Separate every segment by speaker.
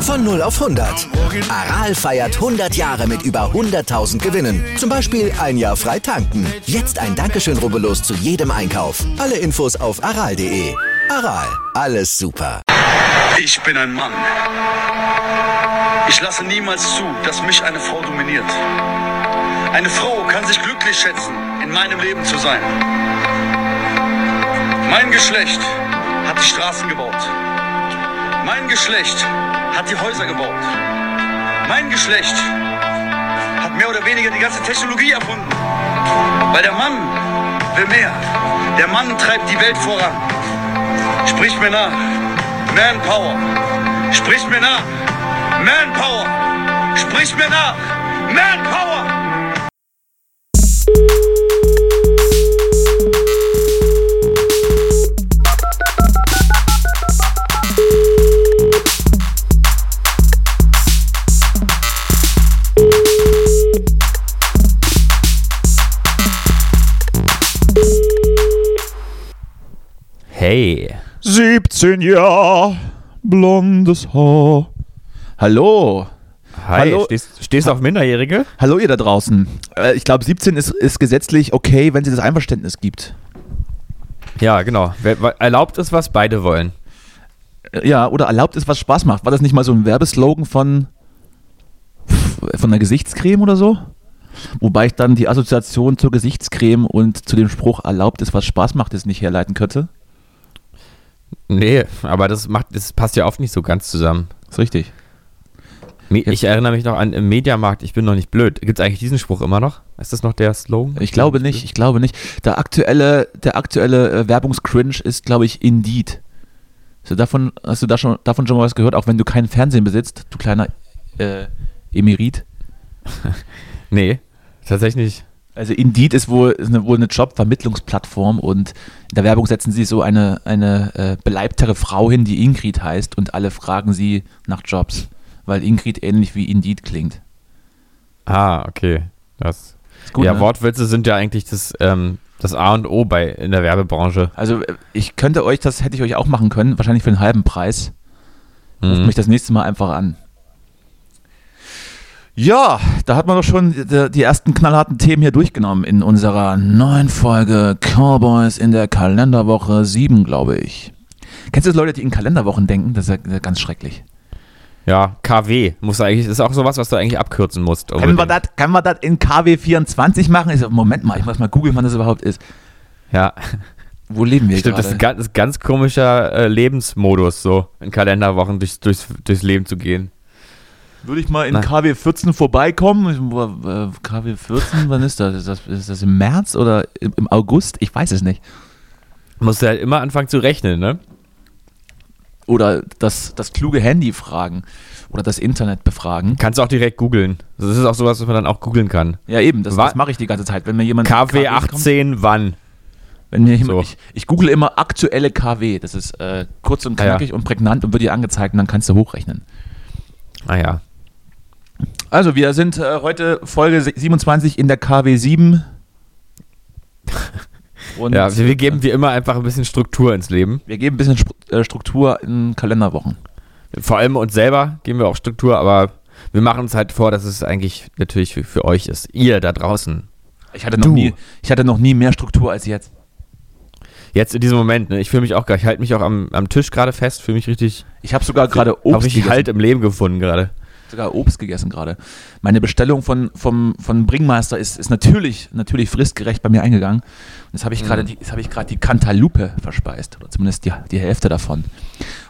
Speaker 1: Von 0 auf 100. Aral feiert 100 Jahre mit über 100.000 Gewinnen. Zum Beispiel ein Jahr frei tanken. Jetzt ein Dankeschön, rubbellos zu jedem Einkauf. Alle Infos auf aral.de. Aral, alles super.
Speaker 2: Ich bin ein Mann. Ich lasse niemals zu, dass mich eine Frau dominiert. Eine Frau kann sich glücklich schätzen, in meinem Leben zu sein. Mein Geschlecht hat die Straßen gebaut. Mein Geschlecht hat die Häuser gebaut. Mein Geschlecht hat mehr oder weniger die ganze Technologie erfunden. Weil der Mann will mehr. Der Mann treibt die Welt voran. Sprich mir nach. Manpower. Sprich mir nach. Manpower. Sprich mir nach. Manpower.
Speaker 3: Hey.
Speaker 4: 17 Jahre, blondes Haar. Hallo.
Speaker 3: Hi,
Speaker 4: Hallo.
Speaker 3: stehst, stehst du auf Minderjährige?
Speaker 4: Hallo ihr da draußen. Äh, Ich glaube 17 ist, ist gesetzlich okay, wenn es das Einverständnis gibt.
Speaker 3: Ja, genau. Erlaubt ist, was beide wollen.
Speaker 4: Äh, Ja, oder erlaubt ist, was Spaß macht. War das nicht mal so ein Werbeslogan von, von einer Gesichtscreme oder so? Wobei ich dann die Assoziation zur Gesichtscreme und zu dem Spruch erlaubt ist, was Spaß macht, jetzt nicht herleiten könnte.
Speaker 3: Nee, aber das macht, das passt ja oft nicht so ganz zusammen.
Speaker 4: Ist richtig.
Speaker 3: Ich erinnere mich noch an im Mediamarkt, ich bin noch nicht blöd. Gibt es eigentlich diesen Spruch immer noch? Ist das noch der Slogan?
Speaker 4: Ich glaube nicht, ich glaube nicht. Der aktuelle, der aktuelle äh, Werbungscringe ist, glaube ich, Indeed. Hast du, davon, hast du da schon, davon schon mal was gehört, auch wenn du keinen Fernsehen besitzt, du kleiner äh, Emerit?
Speaker 3: Nee, tatsächlich nicht.
Speaker 4: Also Indeed ist wohl, ist eine, wohl eine Jobvermittlungsplattform und in der Werbung setzen sie so eine, eine äh, beleibtere Frau hin, die Ingrid heißt und alle fragen sie nach Jobs, weil Ingrid ähnlich wie Indeed klingt.
Speaker 3: Ah, okay. Das,
Speaker 4: Ist gut,
Speaker 3: ja,
Speaker 4: ne?
Speaker 3: Wortwitze sind ja eigentlich das, ähm, das A und O bei, in der Werbebranche.
Speaker 4: Also äh, ich könnte euch, das hätte ich euch auch machen können, wahrscheinlich für einen halben Preis. Ruft
Speaker 3: Mhm.
Speaker 4: mich das nächste Mal einfach an. Ja, da hat man doch schon die, ersten knallharten Themen hier durchgenommen in unserer neuen Folge Cowboys in der Kalenderwoche 7, glaube ich. Kennst du das Leute, die in Kalenderwochen denken? Das ist ja ganz schrecklich.
Speaker 3: Ja, KW muss eigentlich, ist auch sowas, was du eigentlich abkürzen musst.
Speaker 4: Können wir
Speaker 3: unbedingt.
Speaker 4: das können wir das in KW 24 machen? Ich so, Moment mal, ich muss mal googeln, wann das überhaupt ist.
Speaker 3: Ja,
Speaker 4: Wo leben wir
Speaker 3: stimmt, das ist ein ganz, ganz komischer äh, Lebensmodus, so in Kalenderwochen durchs, durchs, durchs Leben zu gehen.
Speaker 4: Würde ich mal in
Speaker 3: Nein.
Speaker 4: KW 14 vorbeikommen? Äh, KW 14, wann ist das? Ist das, ist das im März oder im, August? Ich weiß es nicht.
Speaker 3: Musst du halt immer anfangen zu rechnen, ne?
Speaker 4: Oder das, das kluge Handy fragen oder das Internet befragen.
Speaker 3: Kannst du auch direkt googeln. Das ist auch sowas, was man dann auch googeln kann.
Speaker 4: Ja, eben, das, das mache ich die ganze Zeit. Wenn mir jemand.
Speaker 3: KW
Speaker 4: KWs kommt,
Speaker 3: 18 wann?
Speaker 4: Wenn mir jemand,
Speaker 3: So.
Speaker 4: ich, ich google immer aktuelle KW. Das ist äh, kurz und
Speaker 3: Ah, ja.
Speaker 4: knackig und prägnant und wird dir angezeigt und dann kannst du hochrechnen.
Speaker 3: Ah ja.
Speaker 4: Also, wir sind äh, heute Folge 27 in der KW 7. Und
Speaker 3: Ja, wir, wir geben wie immer einfach ein bisschen Struktur ins Leben.
Speaker 4: wir geben ein bisschen äh, Struktur in Kalenderwochen.
Speaker 3: Vor allem uns selber geben wir auch Struktur, aber wir machen uns halt vor, dass es eigentlich natürlich für, für euch ist. Ihr da draußen.
Speaker 4: Ich hatte, noch
Speaker 3: Du.
Speaker 4: nie, ich hatte noch nie mehr Struktur als jetzt.
Speaker 3: Jetzt in diesem Moment, ne? Ich fühle mich auch ich halte mich auch am, am Tisch gerade fest, fühle mich richtig,
Speaker 4: Ich habe sogar gerade
Speaker 3: habe
Speaker 4: Obst
Speaker 3: ich
Speaker 4: gegessen.
Speaker 3: Halt im Leben gefunden gerade.
Speaker 4: Sogar Obst gegessen gerade. Meine Bestellung von, vom, von Bringmeister ist, ist natürlich, natürlich fristgerecht bei mir eingegangen. Und jetzt habe ich gerade
Speaker 3: Mhm.
Speaker 4: ich gerade die Cantaloupe verspeist. Oder zumindest die, die Hälfte davon.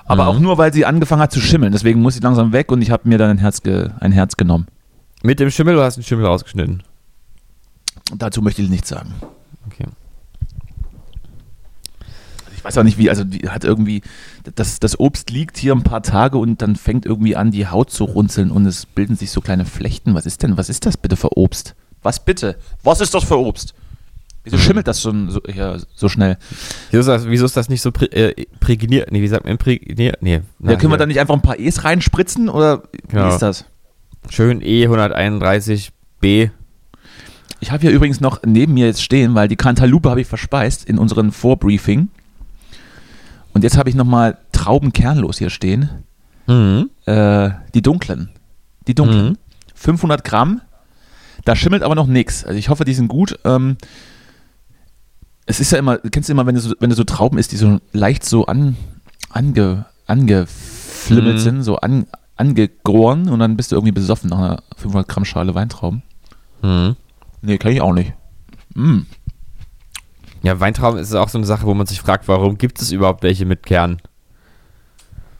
Speaker 4: Aber
Speaker 3: Mhm.
Speaker 4: auch nur, weil sie angefangen hat zu schimmeln. Deswegen muss sie langsam weg und ich habe mir dann ein Herz, ge, ein Herz genommen.
Speaker 3: Mit dem Schimmel oder hast du den Schimmel rausgeschnitten?
Speaker 4: Dazu möchte ich nichts sagen.
Speaker 3: Okay.
Speaker 4: Weiß auch nicht wie, also die hat irgendwie, das, das Obst liegt hier ein paar Tage und dann fängt irgendwie an, die Haut zu runzeln und es bilden sich so kleine Flechten. Was ist denn, was ist das bitte für Obst? Was bitte? Was ist das für Obst? Wieso schimmelt das schon so, ja, so schnell?
Speaker 3: Wieso ist das, wieso ist das nicht so prä, äh, prägniert? Nee, wie sagt man? Imprägniert? Nee. na,
Speaker 4: ja, können wir da nicht einfach ein paar E's reinspritzen oder wie
Speaker 3: Ja.
Speaker 4: ist das?
Speaker 3: Schön E131B.
Speaker 4: Ich habe hier übrigens noch neben mir jetzt stehen, weil die Cantaloupe habe ich verspeist in unserem Vorbriefing. Und jetzt habe ich nochmal Traubenkernlos hier stehen.
Speaker 3: Mhm.
Speaker 4: Äh, die dunklen. Die dunklen.
Speaker 3: Mhm.
Speaker 4: 500 Gramm. Da schimmelt aber noch nichts. Also ich hoffe, die sind gut. Ähm, es ist ja immer, kennst du immer, wenn du so, wenn du so Trauben isst, die so leicht so an, ange, angeflimmelt
Speaker 3: Mhm.
Speaker 4: sind, so an, angegoren und dann bist du irgendwie besoffen nach einer 500 Gramm Schale Weintrauben.
Speaker 3: Mhm.
Speaker 4: Nee, kann ich auch nicht. Mm.
Speaker 3: Ja, Weintrauben ist auch so eine Sache, wo man sich fragt, warum gibt es überhaupt welche mit Kern?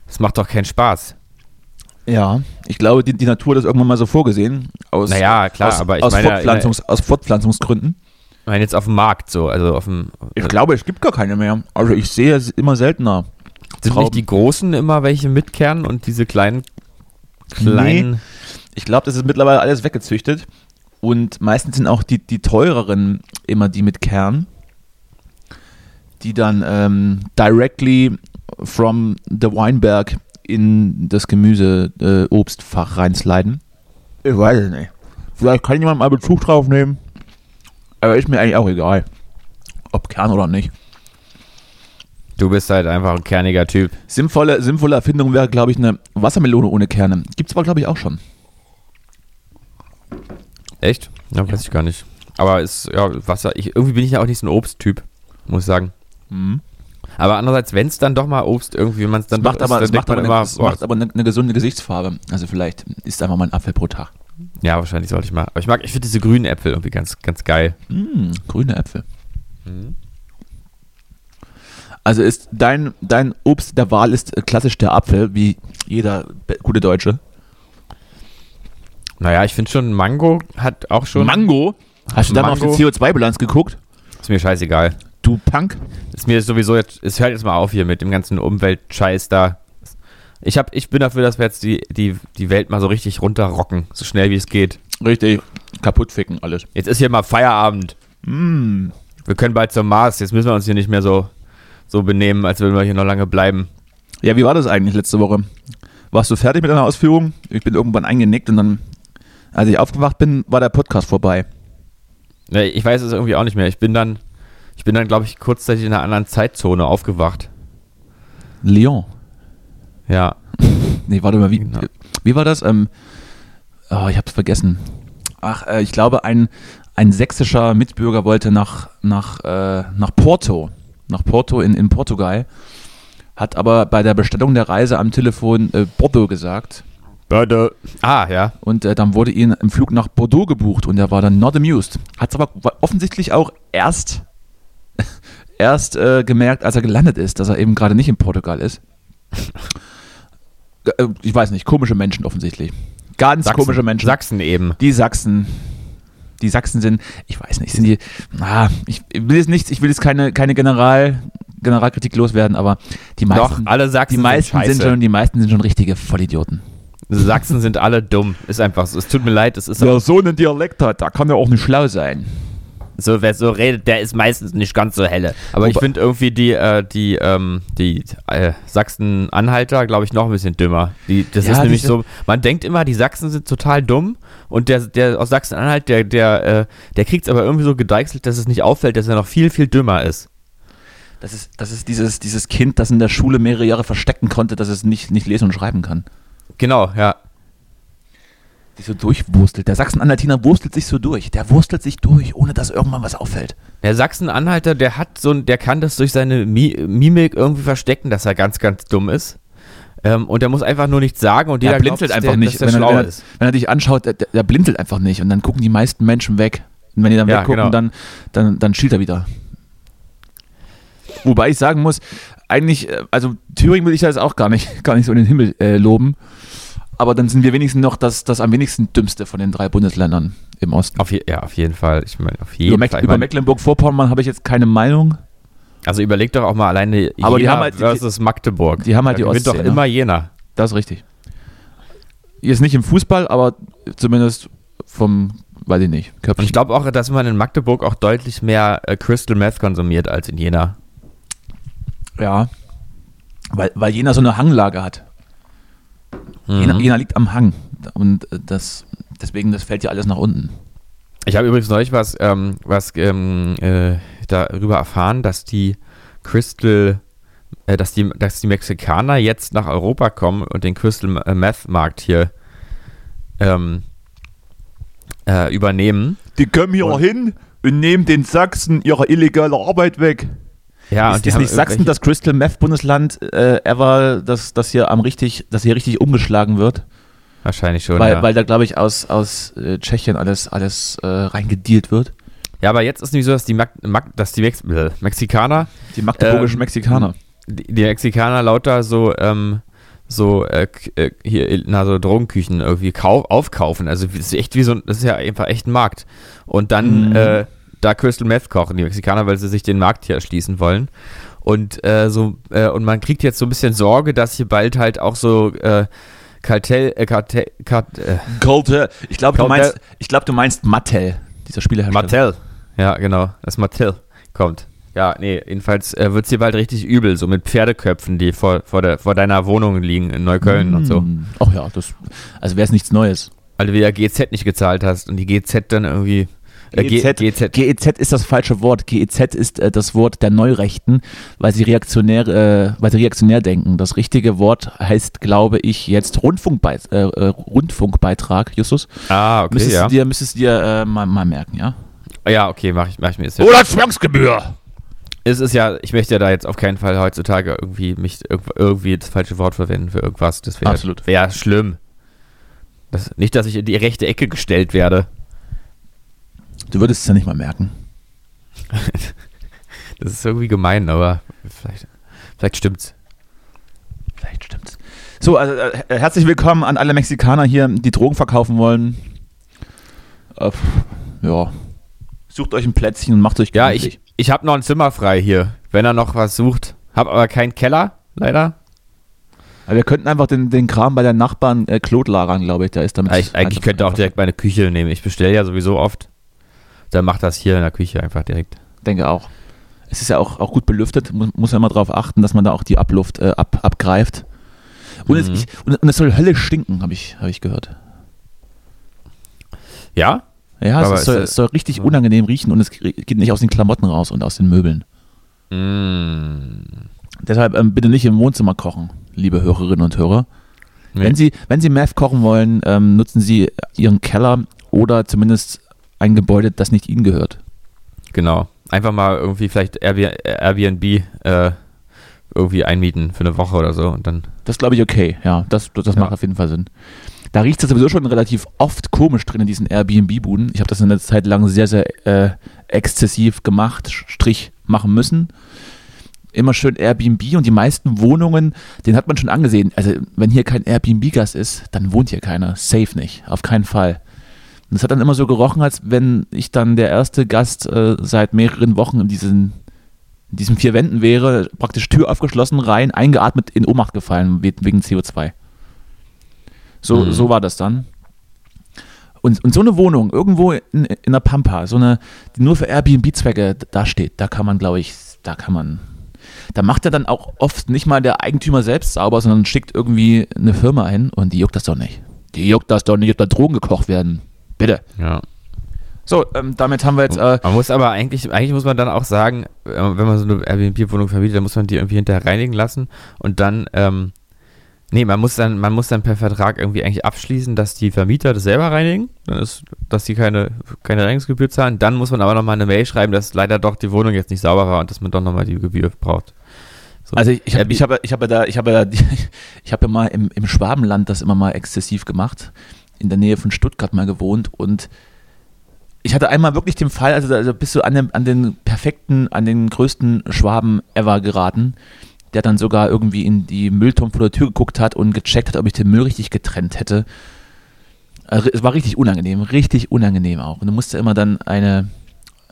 Speaker 3: Das macht doch keinen Spaß.
Speaker 4: Ja, ich glaube, die, die Natur hat das irgendwann mal so vorgesehen. Aus,
Speaker 3: Naja, klar,
Speaker 4: aus,
Speaker 3: aber ich
Speaker 4: aus,
Speaker 3: meine,
Speaker 4: Fortpflanzungs, aus Fortpflanzungsgründen.
Speaker 3: Ich meine jetzt auf dem Markt so, also auf dem.
Speaker 4: Ich glaube, es gibt gar keine mehr. Also ich sehe es immer seltener.
Speaker 3: sind
Speaker 4: Trauben.
Speaker 3: nicht die großen immer welche mit Kern und diese kleinen kleinen.
Speaker 4: Ich glaube, das ist mittlerweile alles weggezüchtet. Und meistens sind auch die, die teureren immer die mit Kern, die dann ähm, directly from the Weinberg in das Gemüse-Obstfach reinsliden. Ich weiß es nicht. Vielleicht kann jemand mal Bezug drauf nehmen. Aber ist mir eigentlich auch egal. Ob Kern oder nicht.
Speaker 3: Du bist halt einfach ein kerniger Typ.
Speaker 4: Sinnvolle, sinnvolle Erfindung wäre, glaube ich, eine Wassermelone ohne Kerne. Gibt es aber, glaube ich, auch schon.
Speaker 3: Echt? Ja, weiß ich gar nicht. Aber ist, ja, Wasser, ich, irgendwie bin ich ja auch nicht so ein Obsttyp, muss ich sagen.
Speaker 4: Mhm.
Speaker 3: Aber andererseits, wenn es dann doch mal Obst irgendwie, wenn man es dann
Speaker 4: macht aber, das
Speaker 3: dann
Speaker 4: macht aber, eine, macht aber eine, eine gesunde Gesichtsfarbe. Also vielleicht ist einfach mal ein Apfel pro Tag.
Speaker 3: ja, wahrscheinlich sollte ich mal. Aber ich mag, ich finde diese grünen Äpfel irgendwie ganz, ganz geil.
Speaker 4: Mm, grüne Äpfel. Also ist dein, dein Obst der Wahl ist äh, klassisch der Apfel, wie jeder gute Deutsche.
Speaker 3: Naja, ich finde schon, Mango hat auch schon.
Speaker 4: Mango? Hast du da mal auf die
Speaker 3: Mango?
Speaker 4: CO2-Bilanz geguckt?
Speaker 3: Ist mir scheißegal.
Speaker 4: Du Punk?
Speaker 3: Ist mir sowieso jetzt, es hört jetzt mal auf hier mit dem ganzen Umweltscheiß da. Ich, hab, ich bin dafür, dass wir jetzt die, die, die Welt mal so richtig runterrocken, so schnell wie es geht.
Speaker 4: Richtig. Kaputt ficken alles.
Speaker 3: Jetzt ist hier mal Feierabend.
Speaker 4: Mm.
Speaker 3: Wir können bald zum Mars. Jetzt müssen wir uns hier nicht mehr so, so benehmen, als würden wir hier noch lange bleiben.
Speaker 4: Ja, wie war das eigentlich letzte Woche? Warst du fertig mit deiner Ausführung? Ich bin irgendwann eingenickt und dann, als ich aufgewacht bin, war der Podcast vorbei.
Speaker 3: Ja, Ich weiß es irgendwie auch nicht mehr. Ich bin dann, ich bin dann, glaube ich, kurzzeitig in einer anderen Zeitzone aufgewacht.
Speaker 4: Lyon.
Speaker 3: Ja.
Speaker 4: Nee, warte mal, wie,
Speaker 3: Genau.
Speaker 4: wie war das? Ähm, oh, ich hab's vergessen. Ach, äh, ich glaube, ein, ein sächsischer Mitbürger wollte nach, nach, äh, nach Porto, nach Porto in, in Portugal, hat aber bei der Bestellung der Reise am Telefon äh, Bordeaux gesagt.
Speaker 3: Bitte. Ah, ja.
Speaker 4: Und äh, dann wurde ihn im Flug nach Bordeaux gebucht und er war dann not amused. Hat es aber offensichtlich auch erst, erst äh, gemerkt, als er gelandet ist, dass er eben gerade nicht in Portugal ist. Äh, ich weiß nicht, komische Menschen offensichtlich. Ganz
Speaker 3: Sachsen,
Speaker 4: komische Menschen.
Speaker 3: Sachsen eben.
Speaker 4: die Sachsen. Die Sachsen sind, ich weiß nicht, sind die, ah, ich will jetzt nicht, ich will jetzt keine, keine General, Generalkritik loswerden, aber die meisten,
Speaker 3: Doch, alle Sachsen
Speaker 4: die meisten
Speaker 3: sind,
Speaker 4: sind, schon, die meisten sind schon richtige Vollidioten.
Speaker 3: Sachsen sind alle dumm. Ist einfach so. Es tut mir leid, es ist
Speaker 4: Wer so einen Dialekt hat, da kann er auch nicht schlau sein.
Speaker 3: So, wer so redet, der ist meistens nicht ganz so helle. Aber ich finde irgendwie die, äh, die, ähm, die äh, Sachsen-Anhalter, glaube ich, noch ein bisschen dümmer. Die, das
Speaker 4: Ja,
Speaker 3: ist nämlich so, man denkt immer, die Sachsen sind total dumm und der, der aus Sachsen-Anhalt, der, der, äh, der kriegt es aber irgendwie so gedeichselt, dass es nicht auffällt, dass er noch viel, viel dümmer ist.
Speaker 4: Das ist, das ist dieses, dieses Kind, das in der Schule mehrere Jahre verstecken konnte, dass es nicht, nicht lesen und schreiben kann.
Speaker 3: Genau, ja.
Speaker 4: Die so durchwurstelt. Der Sachsen-Anhaltiner wurstelt sich so durch. Der wurstelt sich durch, ohne dass irgendwann was auffällt.
Speaker 3: Der Sachsen-Anhalter, der hat so ein, der kann das durch seine Mi Mimik irgendwie verstecken, dass er ganz, ganz dumm ist. Ähm, und der muss einfach nur nichts sagen und jeder
Speaker 4: Der blinzelt
Speaker 3: glaubt,
Speaker 4: einfach
Speaker 3: der,
Speaker 4: nicht. Wenn er, wenn, er, wenn er dich anschaut, der, der blinzelt einfach nicht. Und dann gucken die meisten Menschen weg. Und wenn die dann
Speaker 3: Ja,
Speaker 4: weggucken,
Speaker 3: genau.
Speaker 4: dann, dann, dann schielt er wieder. Wobei ich sagen muss, eigentlich, äh, also Thüringen will ich da jetzt auch gar nicht, gar nicht so in den Himmel äh, loben. Aber dann sind wir wenigstens noch das, das am wenigsten dümmste von den drei Bundesländern im Osten.
Speaker 3: Auf je, ja, auf jeden Fall. Ich meine, auf jeden
Speaker 4: Über, Meck
Speaker 3: Fall.
Speaker 4: Über Mecklenburg-Vorpommern habe ich jetzt keine Meinung.
Speaker 3: also überleg doch auch mal alleine
Speaker 4: Aber die
Speaker 3: Jena
Speaker 4: haben halt die-
Speaker 3: versus Magdeburg.
Speaker 4: die haben halt die
Speaker 3: gewinnt doch
Speaker 4: Ostsee, ne?
Speaker 3: immer Jena.
Speaker 4: Das ist richtig. Jetzt nicht im Fußball, aber zumindest vom, weiß ich nicht,
Speaker 3: Und
Speaker 4: Köpfchen.
Speaker 3: ich glaube auch, dass man in Magdeburg auch deutlich mehr äh, Crystal Meth konsumiert als in Jena.
Speaker 4: Ja. Weil, weil Jena so eine Hanglage hat.
Speaker 3: Mhm.
Speaker 4: Jena, Jena liegt am Hang. Und äh, das, deswegen, das fällt ja alles nach unten.
Speaker 3: Ich habe übrigens neulich was, ähm, was ähm, äh, darüber erfahren, dass die Crystal, äh, dass die, dass die Mexikaner jetzt nach Europa kommen und den Crystal äh, Meth Markt hier ähm, äh, übernehmen.
Speaker 4: Die kommen hier
Speaker 3: Und-
Speaker 4: hin und nehmen den Sachsen ihre illegale Arbeit weg.
Speaker 3: Ja,
Speaker 4: ist,
Speaker 3: und
Speaker 4: ist nicht Sachsen das Crystal Meth Bundesland äh, ever, das, das hier am richtig, das hier richtig umgeschlagen wird?
Speaker 3: Wahrscheinlich schon.
Speaker 4: weil,
Speaker 3: ja.
Speaker 4: weil da glaube ich aus, aus äh, Tschechien alles, alles äh, reingedealt wird.
Speaker 3: ja, aber jetzt ist nämlich so, dass die, Mag Mag dass die Mex äh, Mexikaner
Speaker 4: Die magdeburgischen
Speaker 3: Ähm,
Speaker 4: Mexikaner.
Speaker 3: die, die Mexikaner lauter so, ähm, so, äh, äh, hier, na, so Drogenküchen irgendwie kau aufkaufen. Also, das ist echt wie so, das ist ja einfach echt ein Markt. Und dann,
Speaker 4: Mhm.
Speaker 3: äh, da Crystal Meth kochen, die Mexikaner, weil sie sich den Markt hier erschließen wollen. Und, äh, so, äh, und man kriegt jetzt so ein bisschen Sorge, dass hier bald halt auch so, äh, Kartell, äh, Kartell, Kart, äh,
Speaker 4: Cartel. Ich glaube, du meinst, ich glaube, du meinst Mattel, dieser Spielehersteller.
Speaker 3: Mattel. Ja, genau, das Mattel kommt. Ja, nee, jedenfalls äh, wird es hier bald richtig übel, so mit Pferdeköpfen, die vor, vor, der, vor deiner Wohnung liegen in Neukölln und so.
Speaker 4: Hm. Ach ja, das, also wäre es nichts Neues.
Speaker 3: Weil du wieder GZ nicht gezahlt hast und die GZ dann irgendwie.
Speaker 4: GEZ,
Speaker 3: GZ.
Speaker 4: GEZ ist das falsche Wort. GEZ ist äh, das Wort der Neurechten, weil sie reaktionär, äh, weil sie reaktionär denken. Das richtige Wort heißt, glaube ich, jetzt Rundfunkbeit äh, äh, Rundfunkbeitrag, Justus.
Speaker 3: Ah, okay,
Speaker 4: müsstest
Speaker 3: ja.
Speaker 4: du dir, müsstest du dir äh, mal, mal merken, ja?
Speaker 3: Ja, okay, mach ich, mach ich mir. Ja,
Speaker 4: Oder Zwangsgebühr.
Speaker 3: es ist ja, ich möchte ja da jetzt auf keinen Fall heutzutage irgendwie mich irg- irgendwie das falsche Wort verwenden für irgendwas. Das wäre wär schlimm. Das, nicht, dass ich in die rechte Ecke gestellt werde.
Speaker 4: Du würdest es ja nicht mal merken.
Speaker 3: Das ist irgendwie gemein, aber vielleicht, vielleicht stimmt's.
Speaker 4: Vielleicht stimmt's. So, also äh, herzlich willkommen an alle Mexikaner hier, die Drogen verkaufen wollen. Äh, ja. Sucht euch ein Plätzchen und macht euch
Speaker 3: Ja, ich, ich habe noch ein Zimmer frei hier, wenn er noch was sucht. Hab aber keinen Keller, leider.
Speaker 4: Aber wir könnten einfach den, den Kram bei den Nachbarn äh, Claude lagern, glaube ich. Der ist damit.
Speaker 3: Ich, eigentlich könnte auch direkt meine Küche nehmen. Ich bestelle ja sowieso oft. Dann macht das hier in der Küche einfach direkt.
Speaker 4: Denke auch. Es ist ja auch, auch gut belüftet. Muss, muss ja immer darauf achten, dass man da auch die Abluft äh, ab, abgreift. Und, es,
Speaker 3: Mhm.
Speaker 4: ich, und, und es soll höllisch stinken, habe ich, hab ich gehört.
Speaker 3: Ja?
Speaker 4: Ja,
Speaker 3: Aber
Speaker 4: es, soll, es soll richtig unangenehm riechen und es geht nicht aus den Klamotten raus und aus den Möbeln.
Speaker 3: Mm.
Speaker 4: Deshalb ähm, bitte nicht im Wohnzimmer kochen, liebe Hörerinnen und Hörer.
Speaker 3: Nee.
Speaker 4: Wenn Sie, wenn Sie Meth kochen wollen, ähm, nutzen Sie Ihren Keller oder zumindest ein Gebäude, das nicht Ihnen gehört.
Speaker 3: Genau. Einfach mal irgendwie vielleicht Airbnb, äh, irgendwie einmieten für eine Woche oder so und dann.
Speaker 4: Das glaube ich okay, ja. Das, das
Speaker 3: Ja.
Speaker 4: macht auf jeden Fall Sinn. Da riecht es sowieso schon relativ oft komisch drin in diesen Airbnb-Buden. Ich habe das eine Zeit lang sehr, sehr äh, exzessiv gemacht, Strich machen müssen. Immer schön Airbnb und die meisten Wohnungen, den hat man schon angesehen. Also, wenn hier kein Airbnb-Gast ist, dann wohnt hier keiner. Safe nicht. Auf keinen Fall. Und es hat dann immer so gerochen, als wenn ich dann der erste Gast äh, seit mehreren Wochen in diesen, in diesen vier Wänden wäre, praktisch Tür aufgeschlossen, rein, eingeatmet, in Ohnmacht gefallen we- wegen CO2. So,
Speaker 3: Mhm.
Speaker 4: so war das dann. Und, und so eine Wohnung irgendwo in, in der Pampa, so eine, die nur für Airbnb-Zwecke da steht, da kann man, glaube ich, da kann man. Da macht er dann auch oft nicht mal der Eigentümer selbst sauber, sondern schickt irgendwie eine Firma hin und die juckt das doch nicht. Die juckt das doch nicht, ob da Drogen gekocht werden. Bitte.
Speaker 3: Ja.
Speaker 4: So, ähm, damit haben wir jetzt. Äh,
Speaker 3: Man muss aber eigentlich, eigentlich muss man dann auch sagen, äh, wenn man so eine Airbnb-Wohnung vermietet, dann muss man die irgendwie hinterher reinigen lassen und dann, ähm, nee, man muss dann, man muss dann per Vertrag irgendwie eigentlich abschließen, dass die Vermieter das selber reinigen, dann ist, dass die keine, keine Reinigungsgebühr zahlen. Dann muss man aber nochmal eine Mail schreiben, dass leider doch die Wohnung jetzt nicht sauber war und dass man doch nochmal die Gebühr braucht. So.
Speaker 4: Also ich, ich habe ich hab, ich hab ja da, ich habe ja, die- ich habe ja mal im, im Schwabenland das immer mal exzessiv gemacht, in der Nähe von Stuttgart mal gewohnt und ich hatte einmal wirklich den Fall, also, also bist du an, dem, an den perfekten, an den größten Schwaben ever geraten, der dann sogar irgendwie in die Mülltonne vor der Tür geguckt hat und gecheckt hat, ob ich den Müll richtig getrennt hätte. Also es war richtig unangenehm, richtig unangenehm auch. Und du musst ja immer dann eine,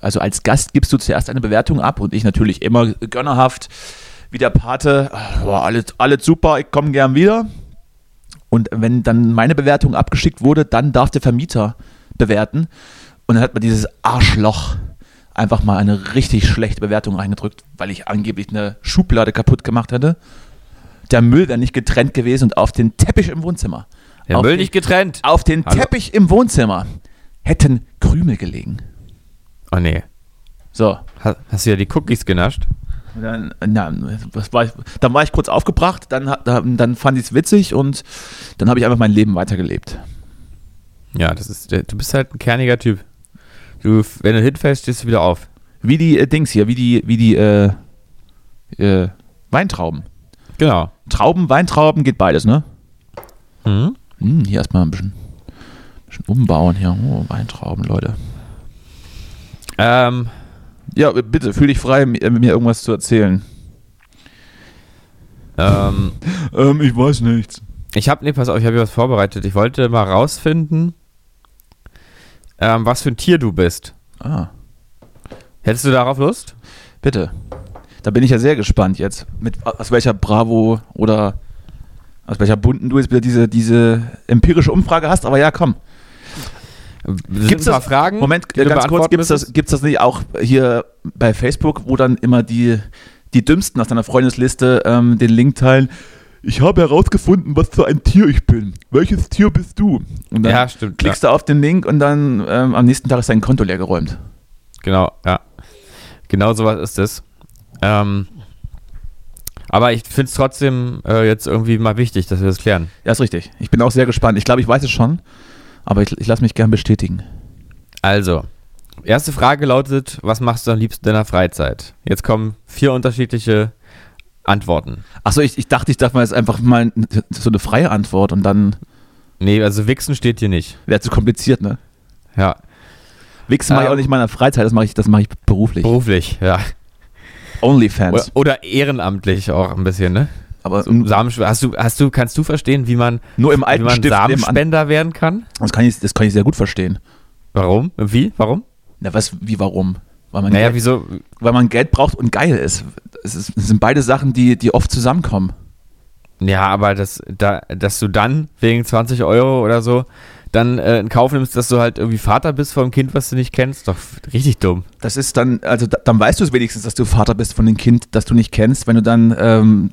Speaker 4: also als Gast gibst du zuerst eine Bewertung ab und ich natürlich immer gönnerhaft wie der Pate, war alles, alles super, ich komme gern wieder. Und wenn dann meine Bewertung abgeschickt wurde, dann darf der Vermieter bewerten. Und dann hat man dieses Arschloch einfach mal eine richtig schlechte Bewertung reingedrückt, weil ich angeblich eine Schublade kaputt gemacht hätte. Der Müll wäre nicht getrennt gewesen und auf den Teppich im Wohnzimmer.
Speaker 3: Der Müll
Speaker 4: den,
Speaker 3: nicht getrennt.
Speaker 4: Auf den
Speaker 3: Hallo?
Speaker 4: Teppich im Wohnzimmer. hätten Krümel gelegen.
Speaker 3: Oh nee.
Speaker 4: So.
Speaker 3: Ha- Hast du ja die Cookies genascht?
Speaker 4: Dann, na, was war ich, dann war ich kurz aufgebracht, dann, dann, dann fand ich es witzig und dann habe ich einfach mein Leben weitergelebt.
Speaker 3: Ja, das ist, du bist halt ein kerniger Typ. Du, wenn du hinfällst, stehst du wieder auf.
Speaker 4: Wie die äh, Dings hier, wie die, wie die äh, äh, Weintrauben.
Speaker 3: Genau.
Speaker 4: Trauben, Weintrauben geht beides, ne?
Speaker 3: Mhm.
Speaker 4: Hm, hier erstmal ein bisschen, bisschen umbauen hier. Oh, Weintrauben, Leute.
Speaker 3: Ähm,
Speaker 4: Ja, bitte, fühl dich frei, mir, mir irgendwas zu erzählen.
Speaker 3: ähm,
Speaker 4: Ähm, ich weiß nichts.
Speaker 3: ich habe, nee, pass auf, ich habe hier was vorbereitet. Ich wollte mal rausfinden, ähm, was für ein Tier du bist.
Speaker 4: Ah,
Speaker 3: Hättest du darauf Lust?
Speaker 4: bitte. Da bin ich ja sehr gespannt jetzt, mit aus welcher Bravo oder aus welcher bunten du jetzt wieder diese, diese empirische Umfrage hast, aber ja, komm.
Speaker 3: Sind
Speaker 4: Gibt's
Speaker 3: ein paar
Speaker 4: das-
Speaker 3: Fragen?
Speaker 4: Moment, ganz kurz, gibt es das, gibt's das nicht auch hier bei Facebook, wo dann immer die, die Dümmsten aus deiner Freundesliste ähm, den Link teilen? Ich habe herausgefunden, was für ein Tier ich bin. Welches Tier bist du? Und dann
Speaker 3: Ja, stimmt.
Speaker 4: klickst du auf den Link und dann ähm, am nächsten Tag ist dein Konto leer geräumt.
Speaker 3: Genau, ja. Genau sowas ist es. Ähm, aber ich finde es trotzdem äh, jetzt irgendwie mal wichtig, dass wir das klären.
Speaker 4: Ja, ist richtig. Ich bin auch sehr gespannt. Ich glaube, ich weiß es schon, aber ich, ich lasse mich gern bestätigen.
Speaker 3: Also, erste Frage lautet, was machst du am liebsten in deiner Freizeit? Jetzt kommen vier unterschiedliche Antworten.
Speaker 4: Achso, ich, ich dachte, ich darf mal jetzt einfach mal so eine freie Antwort und dann
Speaker 3: Nee, also Wichsen steht hier nicht.
Speaker 4: wäre zu kompliziert, ne?
Speaker 3: Ja,
Speaker 4: Wichsen mache ich
Speaker 3: Ähm,
Speaker 4: auch nicht in meiner Freizeit, das mache ich, das mache ich beruflich.
Speaker 3: beruflich, ja.
Speaker 4: Onlyfans.
Speaker 3: Oder, oder ehrenamtlich auch ein bisschen, ne?
Speaker 4: Aber
Speaker 3: Samen, hast du, hast du, kannst du verstehen, wie man,
Speaker 4: nur im
Speaker 3: wie
Speaker 4: alten
Speaker 3: man
Speaker 4: Stift.
Speaker 3: Samenspender werden kann?
Speaker 4: Das kann, ich, das kann ich sehr gut verstehen.
Speaker 3: Warum? Wie? Warum?
Speaker 4: Na, was, wie, warum? Weil man,
Speaker 3: Naja,
Speaker 4: Geld,
Speaker 3: wieso?
Speaker 4: weil man Geld braucht und geil ist. Es, ist, es sind beide Sachen, die, die oft zusammenkommen.
Speaker 3: Ja, aber das, da, dass du dann wegen 20 Euro oder so dann äh, in Kauf nimmst, dass du halt irgendwie Vater bist von einem Kind, was du nicht kennst, doch richtig dumm.
Speaker 4: Das ist dann, also da, dann weißt du es wenigstens, dass du Vater bist von dem Kind, das du nicht kennst, wenn du dann ähm,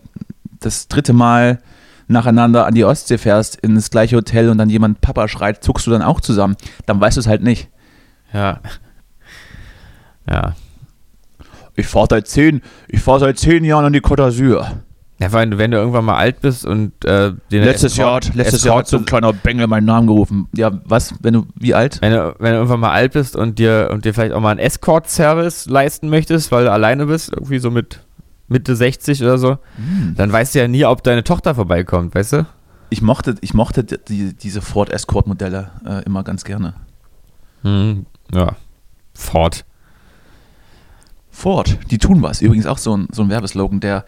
Speaker 4: das dritte Mal nacheinander an die Ostsee fährst, in das gleiche Hotel und dann jemand Papa schreit, zuckst du dann auch zusammen. Dann weißt du es halt nicht.
Speaker 3: Ja. Ja.
Speaker 4: Ich fahre seit zehn, ich fahr seit zehn Jahren an die Côte d'Azur.
Speaker 3: Ja, allem, wenn du irgendwann mal alt bist und äh, den
Speaker 4: Letztes Jahr, hat- letztes Jahr hat so ein kleiner Bengel meinen Namen gerufen. Ja, was, wenn du, wie alt?
Speaker 3: wenn du, wenn du irgendwann mal alt bist und dir und dir vielleicht auch mal einen Escort-Service leisten möchtest, weil du alleine bist, irgendwie so mit Mitte 60 oder so, dann weißt du ja nie, ob deine Tochter vorbeikommt, weißt du?
Speaker 4: Ich mochte, ich mochte die, diese Ford Escort Modelle äh, immer ganz gerne.
Speaker 3: Hm, ja. Ford.
Speaker 4: Ford, die tun was. Übrigens auch so ein, so ein Werbeslogan, der,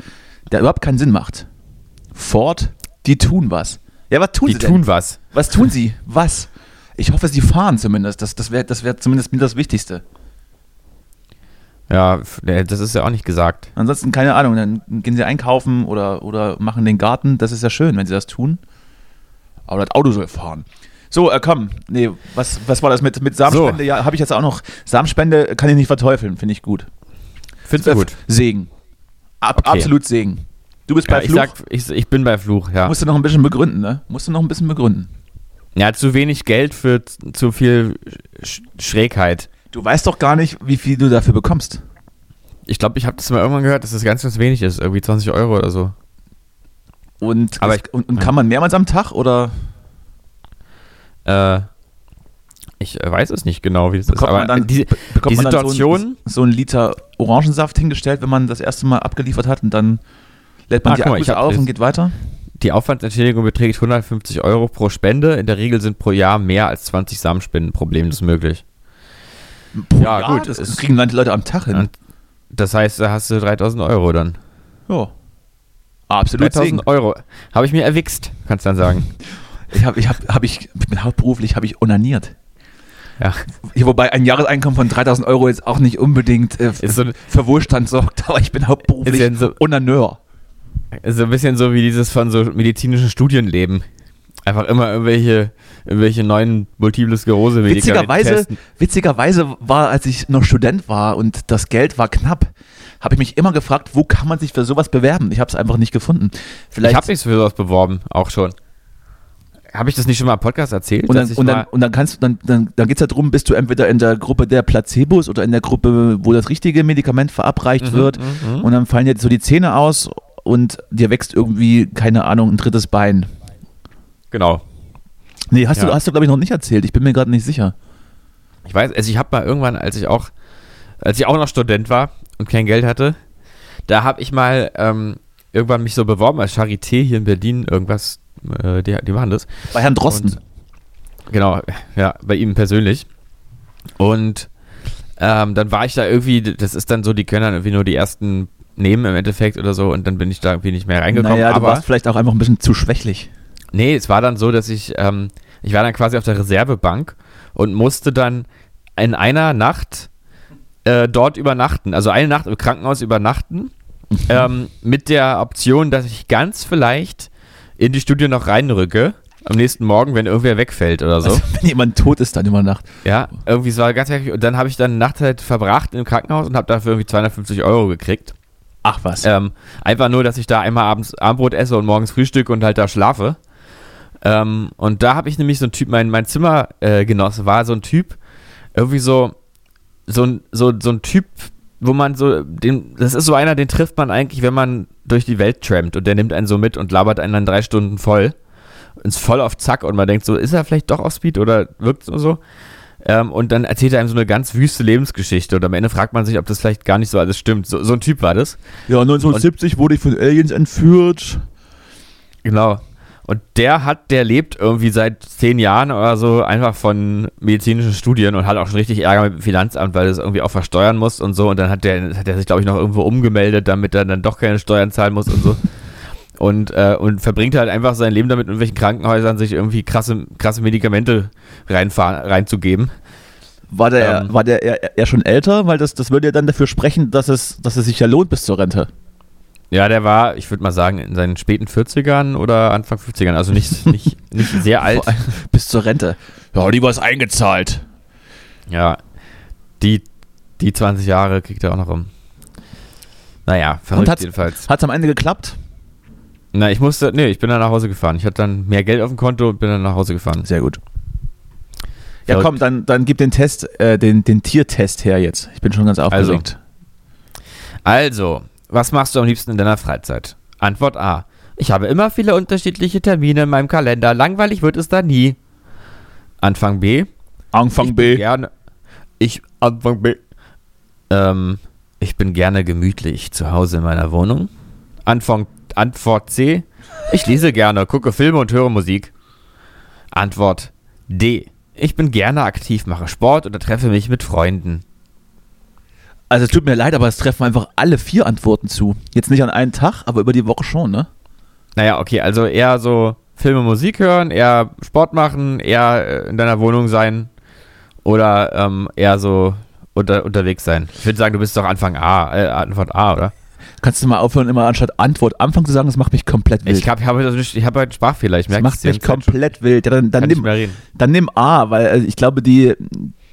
Speaker 4: der überhaupt keinen Sinn macht. Ford, die tun was. Ja, was tun
Speaker 3: Die
Speaker 4: sie denn?
Speaker 3: tun was.
Speaker 4: Was tun sie? Was? Ich hoffe, sie fahren zumindest. Das, das wäre das wär zumindest mir das Wichtigste.
Speaker 3: Ja, das ist ja auch nicht gesagt.
Speaker 4: Ansonsten, keine Ahnung, dann gehen sie einkaufen oder, oder machen den Garten. Das ist ja schön, wenn sie das tun. Aber das Auto soll fahren. So, äh, komm. Nee, was, was war das mit, mit Samenspende?
Speaker 3: So.
Speaker 4: Ja, habe ich jetzt auch noch. Samenspende kann ich nicht verteufeln, finde ich gut.
Speaker 3: Findest du
Speaker 4: Äh,
Speaker 3: gut?
Speaker 4: Segen. Ab,
Speaker 3: Okay.
Speaker 4: Absolut Segen. Du bist
Speaker 3: Ja,
Speaker 4: bei
Speaker 3: ich
Speaker 4: Fluch.
Speaker 3: sag, ich, ich bin bei Fluch, ja.
Speaker 4: Musst du noch ein bisschen begründen, ne? Musst du noch ein bisschen begründen.
Speaker 3: Ja, zu wenig Geld für zu viel Sch Schrägheit.
Speaker 4: Du weißt doch gar nicht, wie viel du dafür bekommst.
Speaker 3: Ich glaube, ich habe das mal irgendwann gehört, dass das ganz, ganz wenig ist. Irgendwie 20 Euro oder so.
Speaker 4: Und,
Speaker 3: Aber ich-
Speaker 4: und, und kann man mehrmals am Tag oder
Speaker 3: Äh, ich weiß es nicht genau, wie das
Speaker 4: bekommt
Speaker 3: ist.
Speaker 4: man dann,
Speaker 3: die,
Speaker 4: be- bekommt
Speaker 3: die
Speaker 4: man dann
Speaker 3: Situation-
Speaker 4: so, ein, so einen Liter Orangensaft hingestellt, wenn man das erste Mal abgeliefert hat und dann lädt man
Speaker 3: Ah,
Speaker 4: die
Speaker 3: mal,
Speaker 4: Akkus
Speaker 3: hab
Speaker 4: auf und geht weiter?
Speaker 3: die Aufwandsentschädigung beträgt 150 Euro pro Spende. In der Regel sind pro Jahr mehr als 20 Samenspenden problemlos möglich.
Speaker 4: Pro
Speaker 3: Ja,
Speaker 4: Jahr?
Speaker 3: gut,
Speaker 4: Das
Speaker 3: es-
Speaker 4: kriegen manche Leute am Tag hin.
Speaker 3: Das heißt, da hast du 3000 Euro dann.
Speaker 4: ja. Absolut Segen.
Speaker 3: 3000 Euro. Habe ich mir erwichst, kannst du dann sagen.
Speaker 4: Ich habe, ich habe, habe ich, hauptberuflich, habe ich onaniert.
Speaker 3: Ja.
Speaker 4: Wobei ein Jahreseinkommen von 3000 Euro jetzt auch nicht unbedingt äh,
Speaker 3: Ist so, ein-
Speaker 4: für Wohlstand sorgt, aber ich bin hauptberuflich
Speaker 3: Ist so-
Speaker 4: Onaneur.
Speaker 3: ist so ein bisschen so wie dieses von so medizinischen Studienleben. Einfach immer irgendwelche, irgendwelche neuen multiple sklerose
Speaker 4: Witzigerweise, witzigerweise war, als ich noch Student war und das Geld war knapp, habe ich mich immer gefragt, wo kann man sich für sowas bewerben? Ich habe es einfach nicht gefunden.
Speaker 3: Ich
Speaker 4: Vielleicht,
Speaker 3: habe mich für sowas beworben, auch schon. habe ich das nicht schon mal im Podcast erzählt?
Speaker 4: Und dann,
Speaker 3: ich
Speaker 4: und dann, und dann kannst dann, dann, dann geht es ja darum, bist du entweder in der Gruppe der Placebos oder in der Gruppe, wo das richtige Medikament verabreicht
Speaker 3: Mhm,
Speaker 4: wird. Und dann fallen dir so die Zähne aus und dir wächst irgendwie, keine Ahnung, ein drittes Bein.
Speaker 3: Genau.
Speaker 4: Nee, hast
Speaker 3: Ja.
Speaker 4: du, hast du glaube ich, noch nicht erzählt. Ich bin mir gerade nicht sicher.
Speaker 3: Ich weiß, also ich habe mal irgendwann, als ich auch, als ich auch noch Student war und kein Geld hatte, da habe ich mal ähm, irgendwann mich so beworben als Charité hier in Berlin, irgendwas, äh, die, die machen das.
Speaker 4: Bei Herrn Drosten.
Speaker 3: Und, genau, ja, bei ihm persönlich. Und ähm, dann war ich da irgendwie, das ist dann so, die können dann irgendwie nur die ersten nehmen im Endeffekt oder so und dann bin ich da irgendwie nicht mehr reingekommen.
Speaker 4: naja, du
Speaker 3: aber
Speaker 4: warst vielleicht auch einfach ein bisschen zu schwächlich.
Speaker 3: Nee, es war dann so, dass ich, ähm, ich war dann quasi auf der Reservebank und musste dann in einer Nacht äh, dort übernachten. Also eine Nacht im Krankenhaus übernachten. ähm, mit der Option, dass ich ganz vielleicht in die Studie noch reinrücke. Am nächsten Morgen, wenn irgendwer wegfällt oder so.
Speaker 4: Also, wenn jemand tot ist, dann über Nacht.
Speaker 3: Ja, irgendwie es war ganz heftig. Und dann habe ich dann eine Nacht halt verbracht im Krankenhaus und habe dafür irgendwie 250 Euro gekriegt.
Speaker 4: Ach was.
Speaker 3: Ähm, einfach nur, dass ich da einmal abends Abendbrot esse und morgens Frühstück und halt da schlafe. Ähm, und da habe ich nämlich so ein Typ, mein, mein Zimmergenosse äh, war so ein Typ, irgendwie so, so, ein- so, so ein Typ, wo man so, den, das ist so einer, den trifft man eigentlich, wenn man durch die Welt trampt und der nimmt einen so mit und labert einen dann drei Stunden voll. Ins voll auf Zack und man denkt so, ist er vielleicht doch auf Speed oder wirkt so so? Ähm, und dann erzählt er einem so eine ganz wüste Lebensgeschichte und am Ende fragt man sich, ob das vielleicht gar nicht so alles stimmt. So, so ein Typ war das.
Speaker 4: Ja, 1970 wurde ich von Aliens entführt.
Speaker 3: Genau. Und der hat, der lebt irgendwie seit zehn Jahren oder so einfach von medizinischen Studien und hat auch schon richtig Ärger mit dem Finanzamt, weil er das irgendwie auch versteuern muss und so. Und dann hat der, hat der sich, glaube ich, noch irgendwo umgemeldet, damit er dann doch keine Steuern zahlen muss und so. Und, äh, und verbringt halt einfach sein Leben damit, in irgendwelchen Krankenhäusern sich irgendwie krasse, krasse Medikamente reinfahren, reinzugeben.
Speaker 4: War der,
Speaker 3: Ähm.
Speaker 4: war der eher, eher schon älter? Weil das, das würde ja dann dafür sprechen, dass es, dass es sich ja lohnt bis zur Rente.
Speaker 3: Ja, der war, ich würde mal sagen, in seinen späten 40ern oder Anfang 50ern, also nicht, nicht, nicht sehr alt.
Speaker 4: Bis zur Rente. Ja, die war es eingezahlt.
Speaker 3: Ja, die, die 20 Jahre kriegt er auch noch rum. Naja, verrückt
Speaker 4: hat's-
Speaker 3: jedenfalls.
Speaker 4: Hat es am Ende geklappt?
Speaker 3: Na, ich musste, nee, ich bin dann nach Hause gefahren. Ich hatte dann mehr Geld auf dem Konto und bin dann nach Hause gefahren.
Speaker 4: Sehr gut. Ja,
Speaker 3: Verrückt.
Speaker 4: komm, dann, dann gib den Test, äh, den, den Tiertest her jetzt. Ich bin schon ganz aufgeregt.
Speaker 3: Also, was machst du am liebsten in deiner Freizeit? Antwort A. Ich habe immer viele unterschiedliche Termine in meinem Kalender. Langweilig wird es da nie. Anfang B.
Speaker 4: Anfang
Speaker 3: ich
Speaker 4: B.
Speaker 3: Bin gerne, ich, Anfang B. Ähm, ich bin gerne gemütlich zu Hause in meiner Wohnung. Anfang, Antwort C. Ich lese gerne, gucke Filme und höre Musik. Antwort D. Ich bin gerne aktiv, mache Sport oder treffe mich mit Freunden.
Speaker 4: Also es tut mir leid, aber es treffen einfach alle vier Antworten zu. Jetzt nicht an einen Tag, aber über die Woche schon, ne?
Speaker 3: Naja, okay, also eher so Filme, Musik hören, eher Sport machen, eher äh, in deiner Wohnung sein oder ähm, eher so unter, unterwegs sein. Ich würde sagen, du bist doch Anfang A, äh, Antwort A, oder?
Speaker 4: Kannst du mal aufhören, immer anstatt Antwort Anfang zu sagen, das macht mich komplett wild.
Speaker 3: Ich habe hab, ich hab heute einen Sprachfehler, ich
Speaker 4: das
Speaker 3: merke
Speaker 4: macht mich komplett wild. Ja, dann, dann, nimm, dann nimm A, weil äh, ich glaube, die,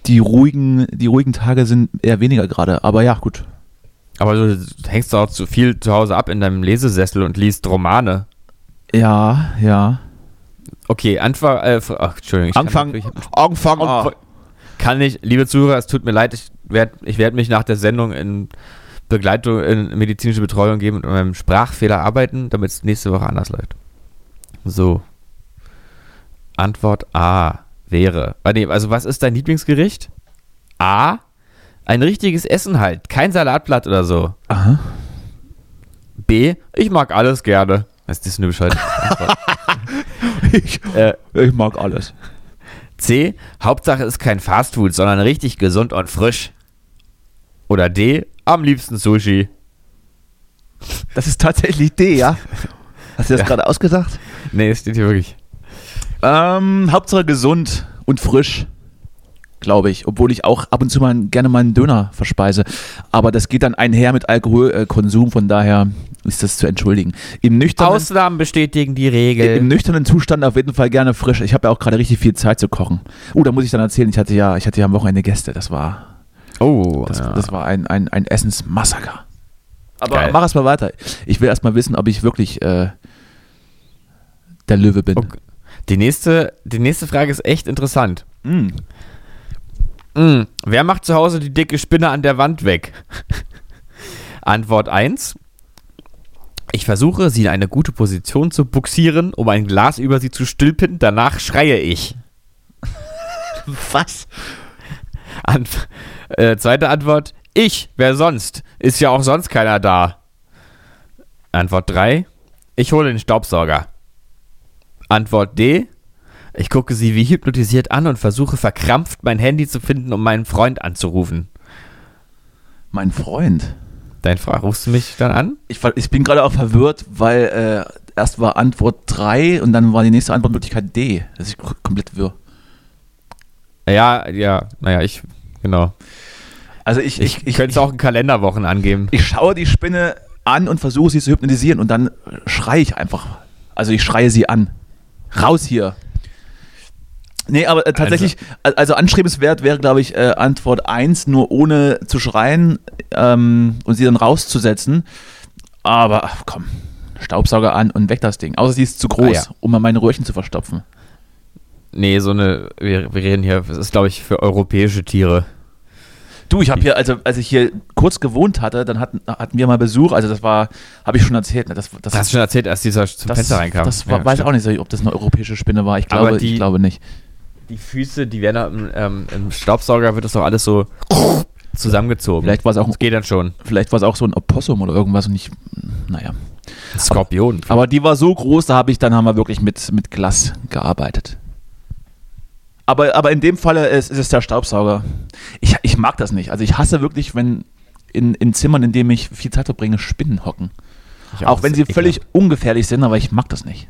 Speaker 4: die, ruhigen, die ruhigen Tage sind eher weniger gerade. Aber ja, gut.
Speaker 3: Aber du hängst doch auch zu viel zu Hause ab in deinem Lesesessel und liest Romane.
Speaker 4: Ja, ja.
Speaker 3: Okay, Antwort, äh, ach, Entschuldigung. ich kann-
Speaker 4: Anfang,
Speaker 3: ich-
Speaker 4: Anfang A.
Speaker 3: Kann ich, liebe Zuhörer, es tut mir leid, ich werde ich werd mich nach der Sendung in Begleitung, in medizinische Betreuung geben und an meinem Sprachfehler arbeiten, damit es nächste Woche anders läuft. So. Antwort A wäre. Also, was ist dein Lieblingsgericht? A. Ein richtiges Essen halt, kein Salatblatt oder so.
Speaker 4: Aha.
Speaker 3: B. Ich mag alles gerne. Was ist das eine Antwort?
Speaker 4: Ich,
Speaker 3: äh,
Speaker 4: ich mag alles.
Speaker 3: C. Hauptsache ist kein Fastfood, sondern richtig gesund und frisch. Oder D. Am liebsten Sushi.
Speaker 4: Das ist tatsächlich D, ja? Hast du das
Speaker 3: Ja.
Speaker 4: gerade ausgedacht?
Speaker 3: Nee, es steht hier wirklich.
Speaker 4: Ähm, Hauptsache gesund und frisch, glaube ich. Obwohl ich auch ab und zu mal gerne mal einen Döner verspeise. Aber das geht dann einher mit Alkoholkonsum, von daher ist das zu entschuldigen. Im nüchternen,
Speaker 3: Ausnahmen bestätigen die Regel.
Speaker 4: im nüchternen Zustand auf jeden Fall gerne frisch. Ich habe ja auch gerade richtig viel Zeit zu kochen. Oh, da muss ich dann erzählen, ich hatte ja, ich hatte ja am Wochenende Gäste. Das war,
Speaker 3: oh,
Speaker 4: das,
Speaker 3: ja.
Speaker 4: das war ein, ein, ein Essensmassaker. Aber
Speaker 3: Geil.
Speaker 4: mach erst mal weiter. Ich will erst mal wissen, ob ich wirklich äh, der Löwe bin.
Speaker 3: Okay. Die nächste, die nächste Frage ist echt interessant.
Speaker 4: Mm.
Speaker 3: Mm, wer macht zu Hause die dicke Spinne an der Wand weg? Antwort 1. Ich versuche, sie in eine gute Position zu buxieren, um ein Glas über sie zu stülpen. Danach schreie ich.
Speaker 4: Was?
Speaker 3: Ant äh, zweite Antwort. Ich, wer sonst? Ist ja auch sonst keiner da. Antwort 3. Ich hole den Staubsauger. Antwort D. Ich gucke sie wie hypnotisiert an und versuche verkrampft mein Handy zu finden, um meinen Freund anzurufen.
Speaker 4: Mein Freund.
Speaker 3: Dein Freund, rufst du mich dann an?
Speaker 4: Ich, ich bin gerade auch verwirrt, weil äh, erst war Antwort 3 und dann war die nächste Antwortmöglichkeit D. Das ist komplett wirr.
Speaker 3: Ja, ja, naja, ich, genau.
Speaker 4: Also ich,
Speaker 3: Ich,
Speaker 4: ich, ich,
Speaker 3: könnte es auch in Kalenderwochen angeben.
Speaker 4: ich schaue die Spinne an und versuche sie zu hypnotisieren und dann schreie ich einfach. Also ich schreie sie an. Raus hier. Nee, aber äh, tatsächlich, also, also anstrebenswert wäre, glaube ich, äh, Antwort 1, nur ohne zu schreien ähm, und sie dann rauszusetzen. Aber ach, komm, Staubsauger an und weg das Ding. Außer sie ist zu groß,
Speaker 3: Ah, ja.
Speaker 4: um mal meine Röhrchen zu verstopfen.
Speaker 3: Nee, so eine, wir, wir reden hier, das ist glaube ich für europäische Tiere.
Speaker 4: Du, ich habe hier, also als ich hier kurz gewohnt hatte, dann hatten, hatten wir mal Besuch, also das war, habe ich schon erzählt, ne? das, das,
Speaker 3: Das hast du schon erzählt, als dieser zum
Speaker 4: das,
Speaker 3: Fenster reinkam.
Speaker 4: Das war,
Speaker 3: Ja,
Speaker 4: weiß
Speaker 3: stimmt.
Speaker 4: auch nicht, ob das eine europäische Spinne war. Ich
Speaker 3: Aber
Speaker 4: glaube,
Speaker 3: die-
Speaker 4: ich glaube nicht.
Speaker 3: Die Füße, die werden im, ähm, im Staubsauger, wird das doch alles so zusammengezogen.
Speaker 4: Vielleicht war es auch,
Speaker 3: Das geht dann schon.
Speaker 4: vielleicht war es auch so ein Opossum oder irgendwas und nicht, naja.
Speaker 3: Skorpion.
Speaker 4: Aber die war so groß, da habe ich, dann haben wir wirklich mit, mit Glas gearbeitet. Aber, aber in dem Falle ist, ist es der Staubsauger. Ich, ich mag das nicht. Also ich hasse wirklich, wenn in, in Zimmern, in denen ich viel Zeit verbringe, Spinnen hocken.
Speaker 3: Ich
Speaker 4: Auch wenn sie völlig ungefährlich sind, aber ich mag das nicht.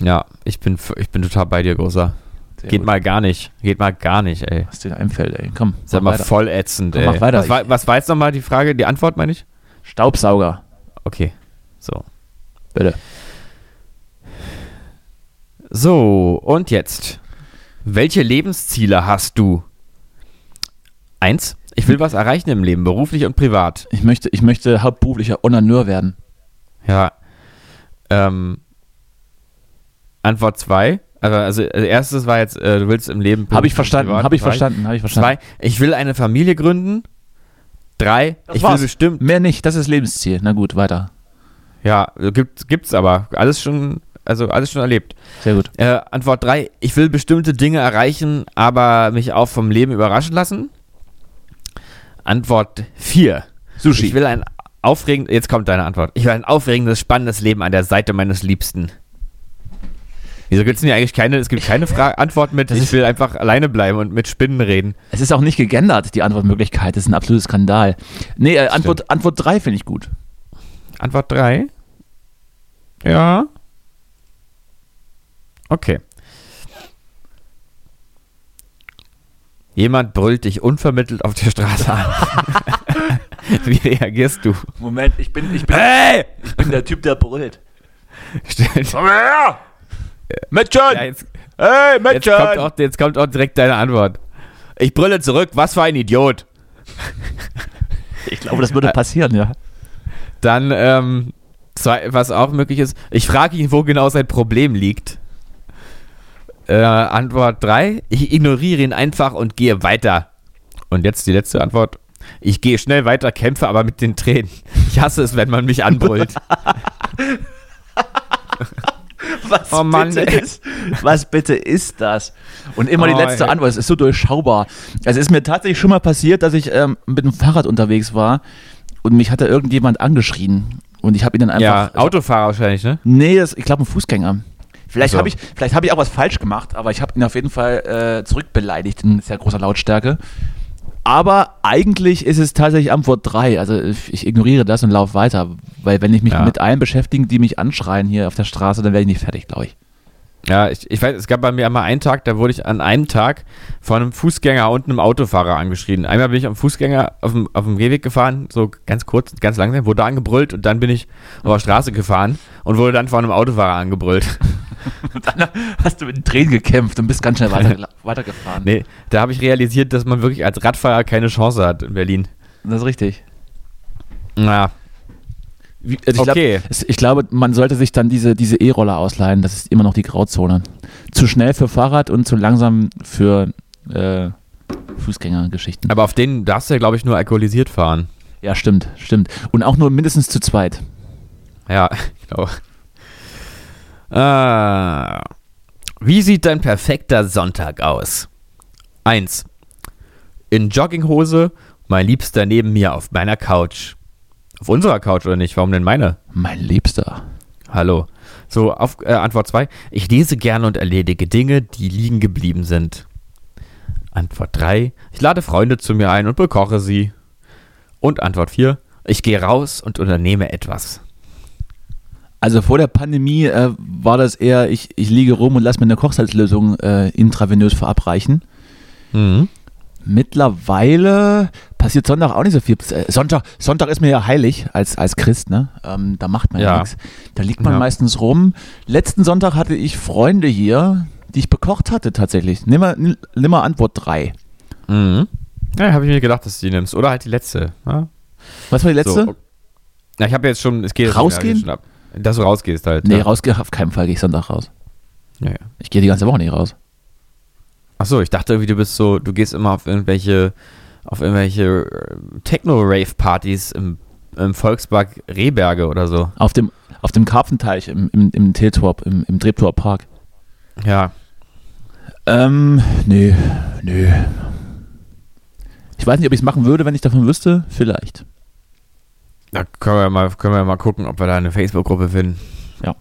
Speaker 3: Ja, ich bin, ich bin total bei dir, Großer.
Speaker 4: Sehr
Speaker 3: Geht
Speaker 4: gut.
Speaker 3: mal gar nicht. Geht mal gar nicht, ey.
Speaker 4: Was dir einfällt, ey. Komm, mach
Speaker 3: mal
Speaker 4: weiter.
Speaker 3: voll ätzend,
Speaker 4: Komm,
Speaker 3: ey.
Speaker 4: mach weiter.
Speaker 3: Was, war, was war jetzt nochmal die Frage, die Antwort, meine ich?
Speaker 4: Staubsauger,
Speaker 3: Okay. So.
Speaker 4: bitte.
Speaker 3: So, und jetzt. Welche Lebensziele hast du? Eins. Ich will was erreichen im Leben, beruflich und privat.
Speaker 4: Ich möchte, ich möchte hauptberuflicher Onaneur werden.
Speaker 3: Ja. Ähm, Antwort 2. Also, also also erstes war jetzt, äh, du willst im Leben.
Speaker 4: Habe ich verstanden, habe ich verstanden, habe ich verstanden.
Speaker 3: Zwei. Ich will eine Familie gründen. Drei.
Speaker 4: Das
Speaker 3: ich
Speaker 4: war's.
Speaker 3: will bestimmt.
Speaker 4: Mehr nicht, das ist Lebensziel. Na gut, weiter.
Speaker 3: Ja, gibt, gibt's aber. Alles schon, also alles schon erlebt.
Speaker 4: Sehr gut.
Speaker 3: Äh, Antwort 3. Ich will bestimmte Dinge erreichen, aber mich auch vom Leben überraschen lassen. Antwort 4.
Speaker 4: Sushi.
Speaker 3: Ich will ein aufregend, jetzt kommt deine Antwort. Ich will ein aufregendes, spannendes Leben an der Seite meines Liebsten. Wieso gibt es denn hier eigentlich keine, es gibt keine Fra Antwort mit, ich will einfach alleine bleiben und mit Spinnen reden.
Speaker 4: Es ist auch nicht gegendert, die Antwortmöglichkeit. Das ist ein absoluter Skandal. Nee, äh, Antwort, Antwort 3 finde ich gut.
Speaker 3: Antwort 3. Ja. Okay. Jemand brüllt dich unvermittelt auf der Straße an. Wie reagierst du?
Speaker 4: Moment, ich bin, ich bin,
Speaker 3: Hey!
Speaker 4: ich bin der Typ, der brüllt.
Speaker 3: Stell-
Speaker 4: Komm her! Mädchen!
Speaker 3: Ja, jetzt,
Speaker 4: hey,
Speaker 3: jetzt,
Speaker 4: Mädchen!
Speaker 3: kommt auch, jetzt kommt auch direkt deine Antwort. Ich brülle zurück, was für ein Idiot.
Speaker 4: ich glaube, das würde passieren, ja.
Speaker 3: Dann, ähm, zwei, was auch möglich ist, ich frage ihn, wo genau sein Problem liegt. Äh, Antwort 3, ich ignoriere ihn einfach und gehe weiter. Und jetzt die letzte Antwort. Ich gehe schnell weiter, kämpfe aber mit den Tränen. Ich hasse es, wenn man mich anbrüllt.
Speaker 4: Was,
Speaker 3: Oh Mann,
Speaker 4: bitte
Speaker 3: ey.
Speaker 4: ist, was bitte ist das? Und immer die
Speaker 3: Oh,
Speaker 4: letzte
Speaker 3: ey.
Speaker 4: Antwort, es ist so durchschaubar. Es ist mir tatsächlich schon mal passiert, dass ich ähm, mit dem Fahrrad unterwegs war und mich hatte irgendjemand angeschrien. Und ich habe ihn dann einfach.
Speaker 3: ja, Autofahrer wahrscheinlich, ne?
Speaker 4: Nee, das, ich glaube ein Fußgänger. Vielleicht
Speaker 3: Ach so.
Speaker 4: habe ich, vielleicht habe ich auch was falsch gemacht, aber ich habe ihn auf jeden Fall äh, zurückbeleidigt in sehr großer Lautstärke. Aber eigentlich ist es tatsächlich Antwort 3. Also ich ich ignoriere das und laufe weiter. Weil wenn ich mich
Speaker 3: Ja.
Speaker 4: mit allen beschäftige, die mich anschreien hier auf der Straße, dann werde ich nicht fertig, glaube ich.
Speaker 3: Ja, ich, ich weiß, es gab bei mir einmal einen Tag, da wurde ich an einem Tag von einem Fußgänger und einem Autofahrer angeschrien. Einmal bin ich am Fußgänger auf dem, auf dem Gehweg gefahren, so ganz kurz, ganz langsam, wurde angebrüllt und dann bin ich auf der Straße gefahren und wurde dann von einem Autofahrer angebrüllt.
Speaker 4: Und dann hast du mit den Tränen gekämpft und bist ganz schnell weiter, weitergefahren.
Speaker 3: Nee, da habe ich realisiert, dass man wirklich als Radfahrer keine Chance hat in Berlin.
Speaker 4: Das ist richtig.
Speaker 3: Na,
Speaker 4: Wie, also ich,
Speaker 3: Okay.
Speaker 4: glaub, ich glaube, man sollte sich dann diese diese E-Roller ausleihen. Das ist immer noch die Grauzone. Zu schnell für Fahrrad und zu langsam für äh, Fußgängergeschichten.
Speaker 3: Aber auf denen darfst du ja, glaube ich, nur alkoholisiert fahren.
Speaker 4: Ja, stimmt, stimmt. Und auch nur mindestens zu zweit.
Speaker 3: Ja, ich Ah. Wie sieht dein perfekter Sonntag aus? Eins. In Jogginghose, mein Liebster neben mir auf meiner Couch. Auf unserer Couch oder nicht? Warum denn meine?
Speaker 4: Mein Liebster.
Speaker 3: Hallo. So, auf, äh, Antwort 2. Ich lese gerne und erledige Dinge, die liegen geblieben sind. Antwort 3. Ich lade Freunde zu mir ein und bekoche sie. Und Antwort 4. Ich gehe raus und unternehme etwas.
Speaker 4: Also vor der Pandemie äh, war das eher, ich, ich liege rum und lasse mir eine Kochsalzlösung äh, intravenös verabreichen.
Speaker 3: Mhm.
Speaker 4: Mittlerweile passiert Sonntag auch nicht so viel. Äh, Sonntag, Sonntag ist mir ja heilig als, als Christ, ne? Ähm, da macht man ja,
Speaker 3: Ja.
Speaker 4: nichts. Da liegt man
Speaker 3: Ja.
Speaker 4: meistens rum. Letzten Sonntag hatte ich Freunde hier, die ich bekocht hatte tatsächlich. Nimm mal, nimm mal Antwort 3.
Speaker 3: Mhm. Ja, habe ich mir gedacht, dass du die nimmst. Oder halt die letzte. Ja?
Speaker 4: Was war die letzte?
Speaker 3: So. Ja, ich habe jetzt schon, es geht jetzt
Speaker 4: Rausgehen?
Speaker 3: schon ab. Dass du rausgehst halt.
Speaker 4: Nee,
Speaker 3: ja.
Speaker 4: rausgehe auf keinen Fall gehe ich Sonntag raus.
Speaker 3: Ja, ja.
Speaker 4: Ich gehe die ganze Woche nicht raus.
Speaker 3: Achso, ich dachte irgendwie, du bist so, du gehst immer auf irgendwelche, auf irgendwelche äh, Techno-Rave-Partys im, im Volkspark Rehberge oder so.
Speaker 4: Auf dem, auf dem Karpfenteich im, im, im Teetorp, im, im Treptower Park.
Speaker 3: Ja.
Speaker 4: Ähm, nee, nee. Ich weiß nicht, ob ich es machen würde, wenn ich davon wüsste. Vielleicht.
Speaker 3: Da können wir mal, können wir mal gucken, ob wir da eine Facebook-Gruppe finden.
Speaker 4: Ja.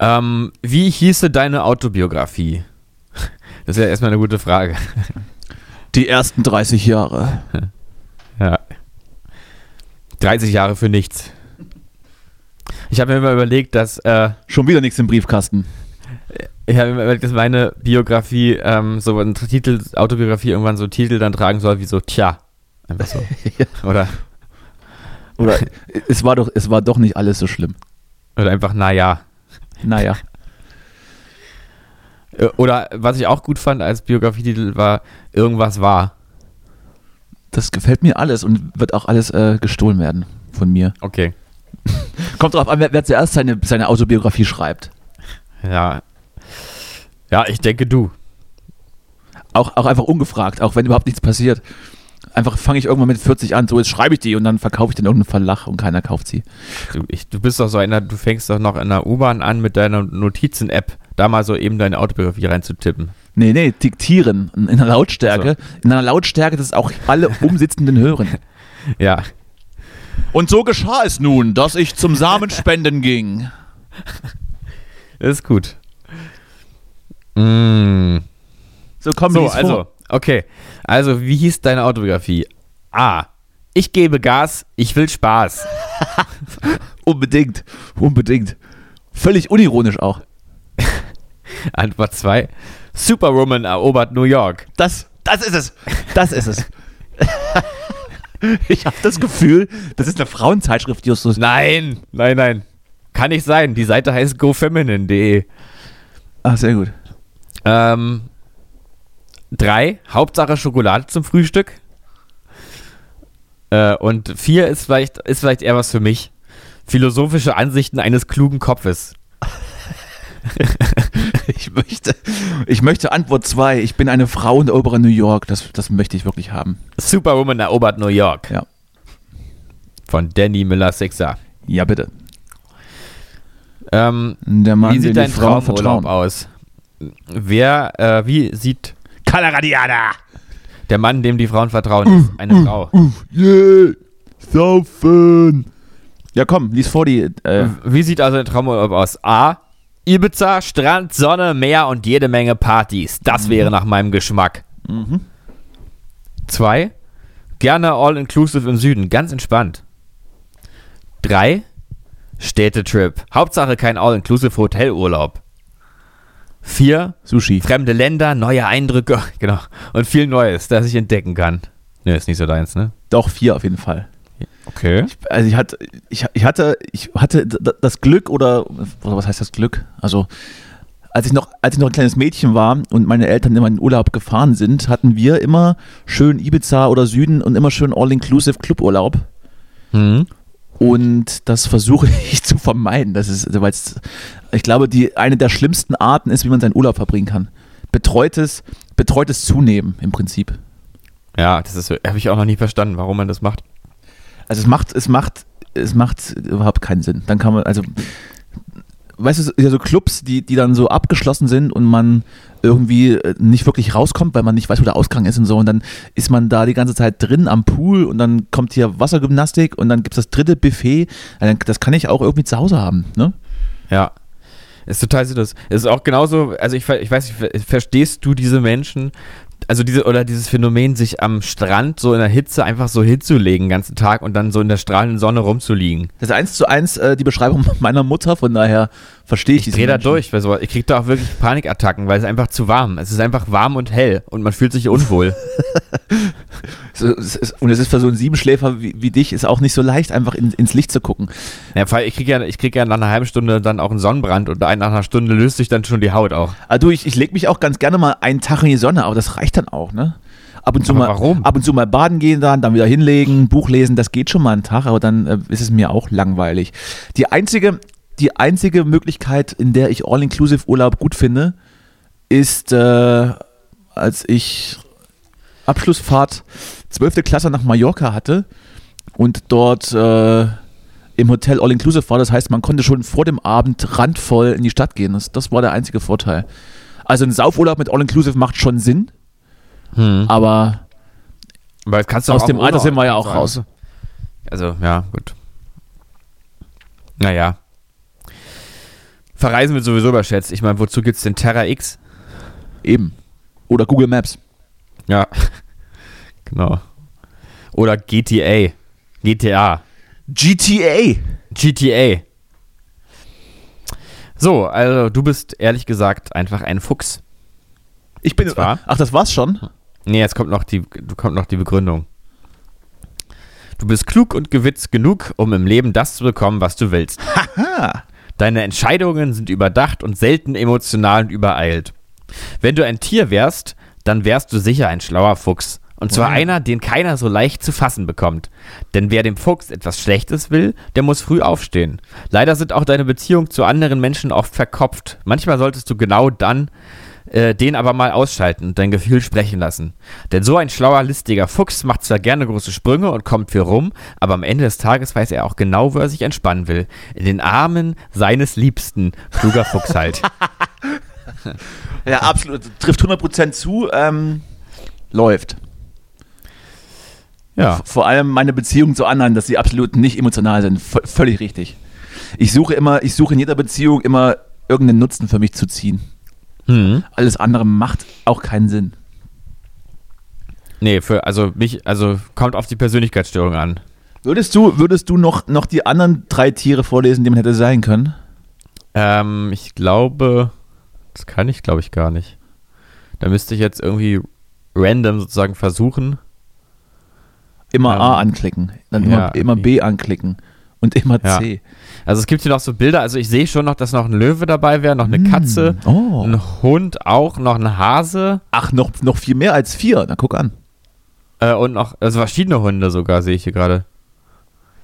Speaker 3: Ähm, wie hieße deine Autobiografie? Das ist ja erstmal eine gute Frage.
Speaker 4: Die ersten 30 Jahre.
Speaker 3: Ja. 30 Jahre für nichts. Ich habe mir immer überlegt, dass äh,
Speaker 4: Schon wieder nichts im Briefkasten.
Speaker 3: ich habe mir immer überlegt, dass meine Biografie ähm, so ein Titel, Autobiografie irgendwann so Titel dann tragen soll wie so Tja. Einfach so. Oder,
Speaker 4: Oder es war doch, es war doch nicht alles so schlimm.
Speaker 3: oder einfach Naja.
Speaker 4: Naja.
Speaker 3: Äh, Oder was ich auch gut fand als Biografietitel war Irgendwas war.
Speaker 4: Das gefällt mir alles und wird auch alles äh, gestohlen werden von mir.
Speaker 3: Okay.
Speaker 4: Kommt drauf an, wer, wer zuerst seine, seine Autobiografie schreibt.
Speaker 3: Ja. Ja, ich denke du.
Speaker 4: Auch, auch einfach ungefragt, auch wenn überhaupt nichts passiert. Einfach fange ich irgendwann mit 40 an, so jetzt schreibe ich die und dann verkaufe ich den irgendeinen Verlag und keiner kauft sie.
Speaker 3: Du, ich, du bist doch so einer, du fängst doch noch in der U-Bahn an mit deiner Notizen-App, da mal so eben deine Autobiografie reinzutippen.
Speaker 4: Nee, nee, diktieren in einer Lautstärke. In einer Lautstärke, dass auch alle Umsitzenden hören.
Speaker 3: Ja.
Speaker 4: Und so geschah es nun, dass ich zum Samenspenden ging.
Speaker 3: Das ist gut. Mm.
Speaker 4: So, komm,
Speaker 3: So,
Speaker 4: lies vor.
Speaker 3: Okay. Also, wie hieß deine Autobiografie? A. Ich gebe Gas, ich will Spaß.
Speaker 4: Unbedingt, unbedingt. Völlig unironisch auch.
Speaker 3: Antwort 2. Superwoman erobert New York.
Speaker 4: Das, das ist es. Das ist es. ich habe das Gefühl, das ist eine Frauenzeitschrift, Justus.
Speaker 3: Nein, nein, nein. Kann nicht sein. Die Seite heißt gofeminine.de.
Speaker 4: Ach, sehr gut.
Speaker 3: Ähm, drei, Hauptsache Schokolade zum Frühstück. Äh, und vier ist vielleicht, ist vielleicht eher was für mich. Philosophische Ansichten eines klugen Kopfes.
Speaker 4: Ich möchte, ich möchte Antwort 2. Ich bin eine Frau und erobere New York. Das, das möchte ich wirklich haben.
Speaker 3: Superwoman erobert New York.
Speaker 4: Ja.
Speaker 3: Von Danny Miller Sixer.
Speaker 4: Ja, bitte.
Speaker 3: Ähm,
Speaker 4: Der Mann,
Speaker 3: wie sieht dein
Speaker 4: die Frauen
Speaker 3: Traumurlaub aus? Wer, äh, wie sieht
Speaker 4: Kalaradiana!
Speaker 3: der Mann, dem die Frauen vertrauen, ist? Eine Frau.
Speaker 4: Yeah! Saufen! Ja, komm, lies vor die. Äh,
Speaker 3: Wie sieht also dein Traumurlaub aus? A. Ibiza, Strand, Sonne, Meer und jede Menge Partys. Das wäre nach meinem Geschmack.
Speaker 4: mhm.
Speaker 3: Zwei. Gerne all-inclusive im Süden, ganz entspannt. Drei. Städtetrip. Hauptsache kein all-inclusive Hotelurlaub. Vier.
Speaker 4: Sushi.
Speaker 3: Fremde Länder, neue Eindrücke, genau. Und viel Neues, das ich entdecken kann. Ne, ist nicht so deins, ne?
Speaker 4: Doch, vier auf jeden Fall.
Speaker 3: Okay.
Speaker 4: Also ich hatte, ich, ich hatte, ich hatte das Glück oder, oder was heißt das Glück? Also als ich noch, als ich noch ein kleines Mädchen war und meine Eltern immer in den Urlaub gefahren sind, hatten wir immer schön Ibiza oder Süden und immer schön All-Inclusive Cluburlaub.
Speaker 3: Mhm.
Speaker 4: Und das versuche ich zu vermeiden. Das ist, weil ich glaube, die eine der schlimmsten Arten ist, wie man seinen Urlaub verbringen kann. Betreutes, betreutes Zunehmen im Prinzip.
Speaker 3: Ja, das habe ich auch noch nie verstanden, warum man das macht.
Speaker 4: Also es macht, es macht, es macht überhaupt keinen Sinn. Dann kann man, also weißt du, ja so Clubs, die, die dann so abgeschlossen sind und man irgendwie äh, nicht wirklich rauskommt, weil man nicht weiß, wo der Ausgang ist und so. Und dann ist man da die ganze Zeit drin am Pool und dann kommt hier Wassergymnastik und dann gibt es das dritte Buffet. Das kann ich auch irgendwie zu Hause haben, ne?
Speaker 3: Ja. Ist total sinnlos. Es ist auch genauso, also ich, ich weiß nicht, verstehst du diese Menschen, also diese oder dieses Phänomen, sich am Strand so in der Hitze einfach so hinzulegen den ganzen Tag und dann so in der strahlenden Sonne rumzuliegen.
Speaker 4: Das ist eins zu eins äh, die Beschreibung meiner Mutter, von daher verstehe ich
Speaker 3: Ich drehe da durch, weil so, ich kriege da auch wirklich Panikattacken, weil es einfach zu warm. Es ist einfach warm und hell und man fühlt sich unwohl.
Speaker 4: und es ist für so einen Siebenschläfer wie, wie dich ist auch nicht so leicht, einfach in, ins Licht zu gucken.
Speaker 3: Ja, ich kriege ja, krieg ja nach einer halben Stunde dann auch einen Sonnenbrand und nach einer Stunde löst sich dann schon die Haut auch.
Speaker 4: Also ich, ich lege mich auch ganz gerne mal einen Tag in die Sonne, aber das reicht dann auch, ne? Ab und, zu aber mal, warum? ab und zu mal baden gehen dann, dann wieder hinlegen, Buch lesen, das geht schon mal einen Tag, aber dann äh, ist es mir auch langweilig. Die einzige, die einzige Möglichkeit, in der ich All-Inclusive-Urlaub gut finde, ist, äh, als ich Abschlussfahrt 12. Klasse nach Mallorca hatte und dort äh, im Hotel All-Inclusive war. Das heißt, man konnte schon vor dem Abend randvoll in die Stadt gehen. Das, das war der einzige Vorteil. Also ein Saufurlaub mit All-Inclusive macht schon Sinn, hm. aber,
Speaker 3: aber aus dem Alter sind wir ja auch raus. Also, ja, gut. Naja. Verreisen wird sowieso überschätzt. Ich meine, wozu gibt es den Terra X?
Speaker 4: Eben. Oder Google Maps.
Speaker 3: Ja, genau. Oder GTA. GTA.
Speaker 4: GTA.
Speaker 3: GTA. So, also du bist ehrlich gesagt einfach ein Fuchs.
Speaker 4: Ich bin zwar. Ach, das war's schon?
Speaker 3: Nee, jetzt kommt noch die, kommt noch die Begründung. Du bist klug und gewitzt genug, um im Leben das zu bekommen, was du willst. Haha. Deine Entscheidungen sind überdacht und selten emotional und übereilt. Wenn du ein Tier wärst, dann wärst du sicher ein schlauer Fuchs. Und zwar wow. einer, den keiner so leicht zu fassen bekommt. Denn wer dem Fuchs etwas Schlechtes will, der muss früh aufstehen. Leider sind auch deine Beziehungen zu anderen Menschen oft verkopft. Manchmal solltest du genau dann äh, den aber mal ausschalten und dein Gefühl sprechen lassen. Denn so ein schlauer, listiger Fuchs macht zwar gerne große Sprünge und kommt für rum, aber am Ende des Tages weiß er auch genau, wo er sich entspannen will. In den Armen seines Liebsten. Kluger Fuchs halt.
Speaker 4: ja, absolut. Trifft 100% zu. Ähm, läuft. Ja. Vor allem meine Beziehungen zu anderen, dass sie absolut nicht emotional sind. V völlig richtig. Ich suche immer, ich suche in jeder Beziehung immer irgendeinen Nutzen für mich zu ziehen. Mhm. Alles andere macht auch keinen Sinn.
Speaker 3: Nee, für, also mich, also kommt auf die Persönlichkeitsstörung an.
Speaker 4: Würdest du, würdest du noch, noch die anderen drei Tiere vorlesen, die man hätte sein können?
Speaker 3: Ähm, ich glaube, das kann ich, glaube ich, gar nicht. Da müsste ich jetzt irgendwie random sozusagen versuchen.
Speaker 4: Immer ähm, A anklicken, dann immer, ja, immer B anklicken und immer C. Ja.
Speaker 3: Also es gibt hier noch so Bilder, also ich sehe schon noch, dass noch ein Löwe dabei wäre, noch eine mm. Katze, oh. ein Hund auch, noch ein Hase.
Speaker 4: Ach, noch, noch viel mehr als vier, na guck an.
Speaker 3: Äh, und noch, also verschiedene Hunde sogar, sehe ich hier gerade.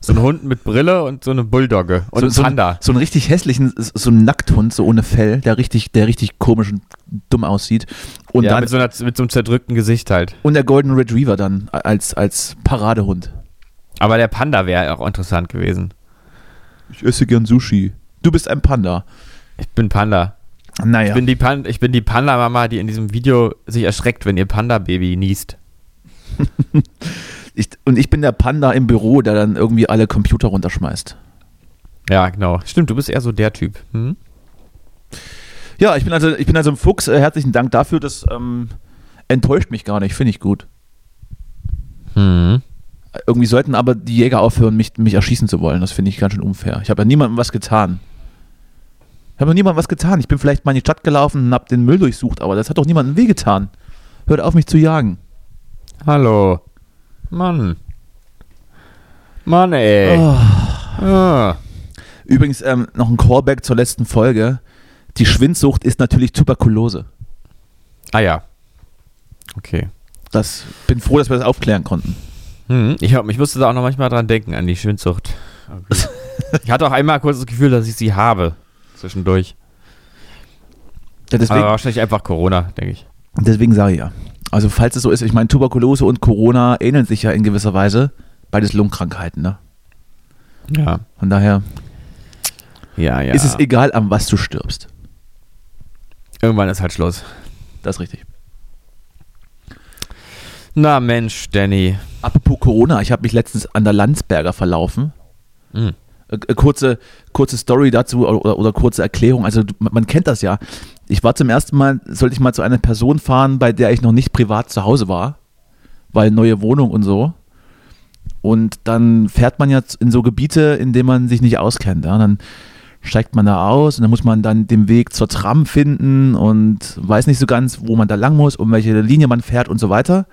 Speaker 3: So ein Hund mit Brille und so eine Bulldogge und
Speaker 4: so,
Speaker 3: ein Panda.
Speaker 4: So, so einen richtig hässlichen, so einen Nackthund, so ohne Fell, der richtig, der richtig komisch und dumm aussieht. Und
Speaker 3: ja,
Speaker 4: dann,
Speaker 3: mit, so einer, mit so einem zerdrückten Gesicht halt.
Speaker 4: Und der Golden Retriever dann als, als Paradehund.
Speaker 3: Aber der Panda wäre auch interessant gewesen.
Speaker 4: Ich esse gern Sushi. Du bist ein Panda.
Speaker 3: Ich bin Panda.
Speaker 4: Naja.
Speaker 3: Ich bin die, Pan ich bin die Panda-Mama, die in diesem Video sich erschreckt, wenn ihr Panda-Baby niest.
Speaker 4: ich, und ich bin der Panda im Büro, der dann irgendwie alle Computer runterschmeißt.
Speaker 3: Ja, genau. Stimmt, du bist eher so der Typ. Hm?
Speaker 4: Ja, ich bin also, ich bin also ein Fuchs. Äh, herzlichen Dank dafür. Das ähm, enttäuscht mich gar nicht. Finde ich gut. Hm. Irgendwie sollten aber die Jäger aufhören, mich, mich erschießen zu wollen. Das finde ich ganz schön unfair. Ich habe ja niemandem was getan. Ich habe ja niemandem was getan. Ich bin vielleicht mal in die Stadt gelaufen und habe den Müll durchsucht, aber das hat doch niemandem wehgetan. Hört auf, mich zu jagen.
Speaker 3: Hallo. Mann. Mann, ey. Oh.
Speaker 4: Ah. Übrigens ähm, noch ein Callback zur letzten Folge. Die Schwindsucht ist natürlich Tuberkulose.
Speaker 3: Ah ja. Okay.
Speaker 4: Das bin froh, dass wir das aufklären konnten.
Speaker 3: Hm, ich, ich musste da auch noch manchmal dran denken, an die Schwindsucht. Okay. Ich hatte auch einmal kurz das Gefühl, dass ich sie habe. Zwischendurch.
Speaker 4: Ja, deswegen,
Speaker 3: Aber wahrscheinlich einfach Corona, denke ich.
Speaker 4: deswegen sage ich ja. Also falls es so ist, ich meine, Tuberkulose und Corona ähneln sich ja in gewisser Weise. Beides Lungenkrankheiten, ne?
Speaker 3: Ja.
Speaker 4: Von daher
Speaker 3: Ja, ja.
Speaker 4: ist es egal, an was du stirbst.
Speaker 3: Irgendwann ist halt Schluss.
Speaker 4: Das ist richtig.
Speaker 3: Na Mensch, Danny.
Speaker 4: Apropos Corona, ich habe mich letztens an der Landsberger verlaufen.
Speaker 3: Hm.
Speaker 4: Äh, äh, kurze, kurze Story dazu oder, oder, kurze Erklärung. Also man kennt das ja. Ich war zum ersten Mal, sollte ich mal zu einer Person fahren, bei der ich noch nicht privat zu Hause war, weil neue Wohnung und so. Und dann fährt man ja in so Gebiete, in denen man sich nicht auskennt. Ja? Dann steigt man da aus und dann muss man dann den Weg zur Tram finden und weiß nicht so ganz, wo man da lang muss, um welche Linie man fährt und so weiter.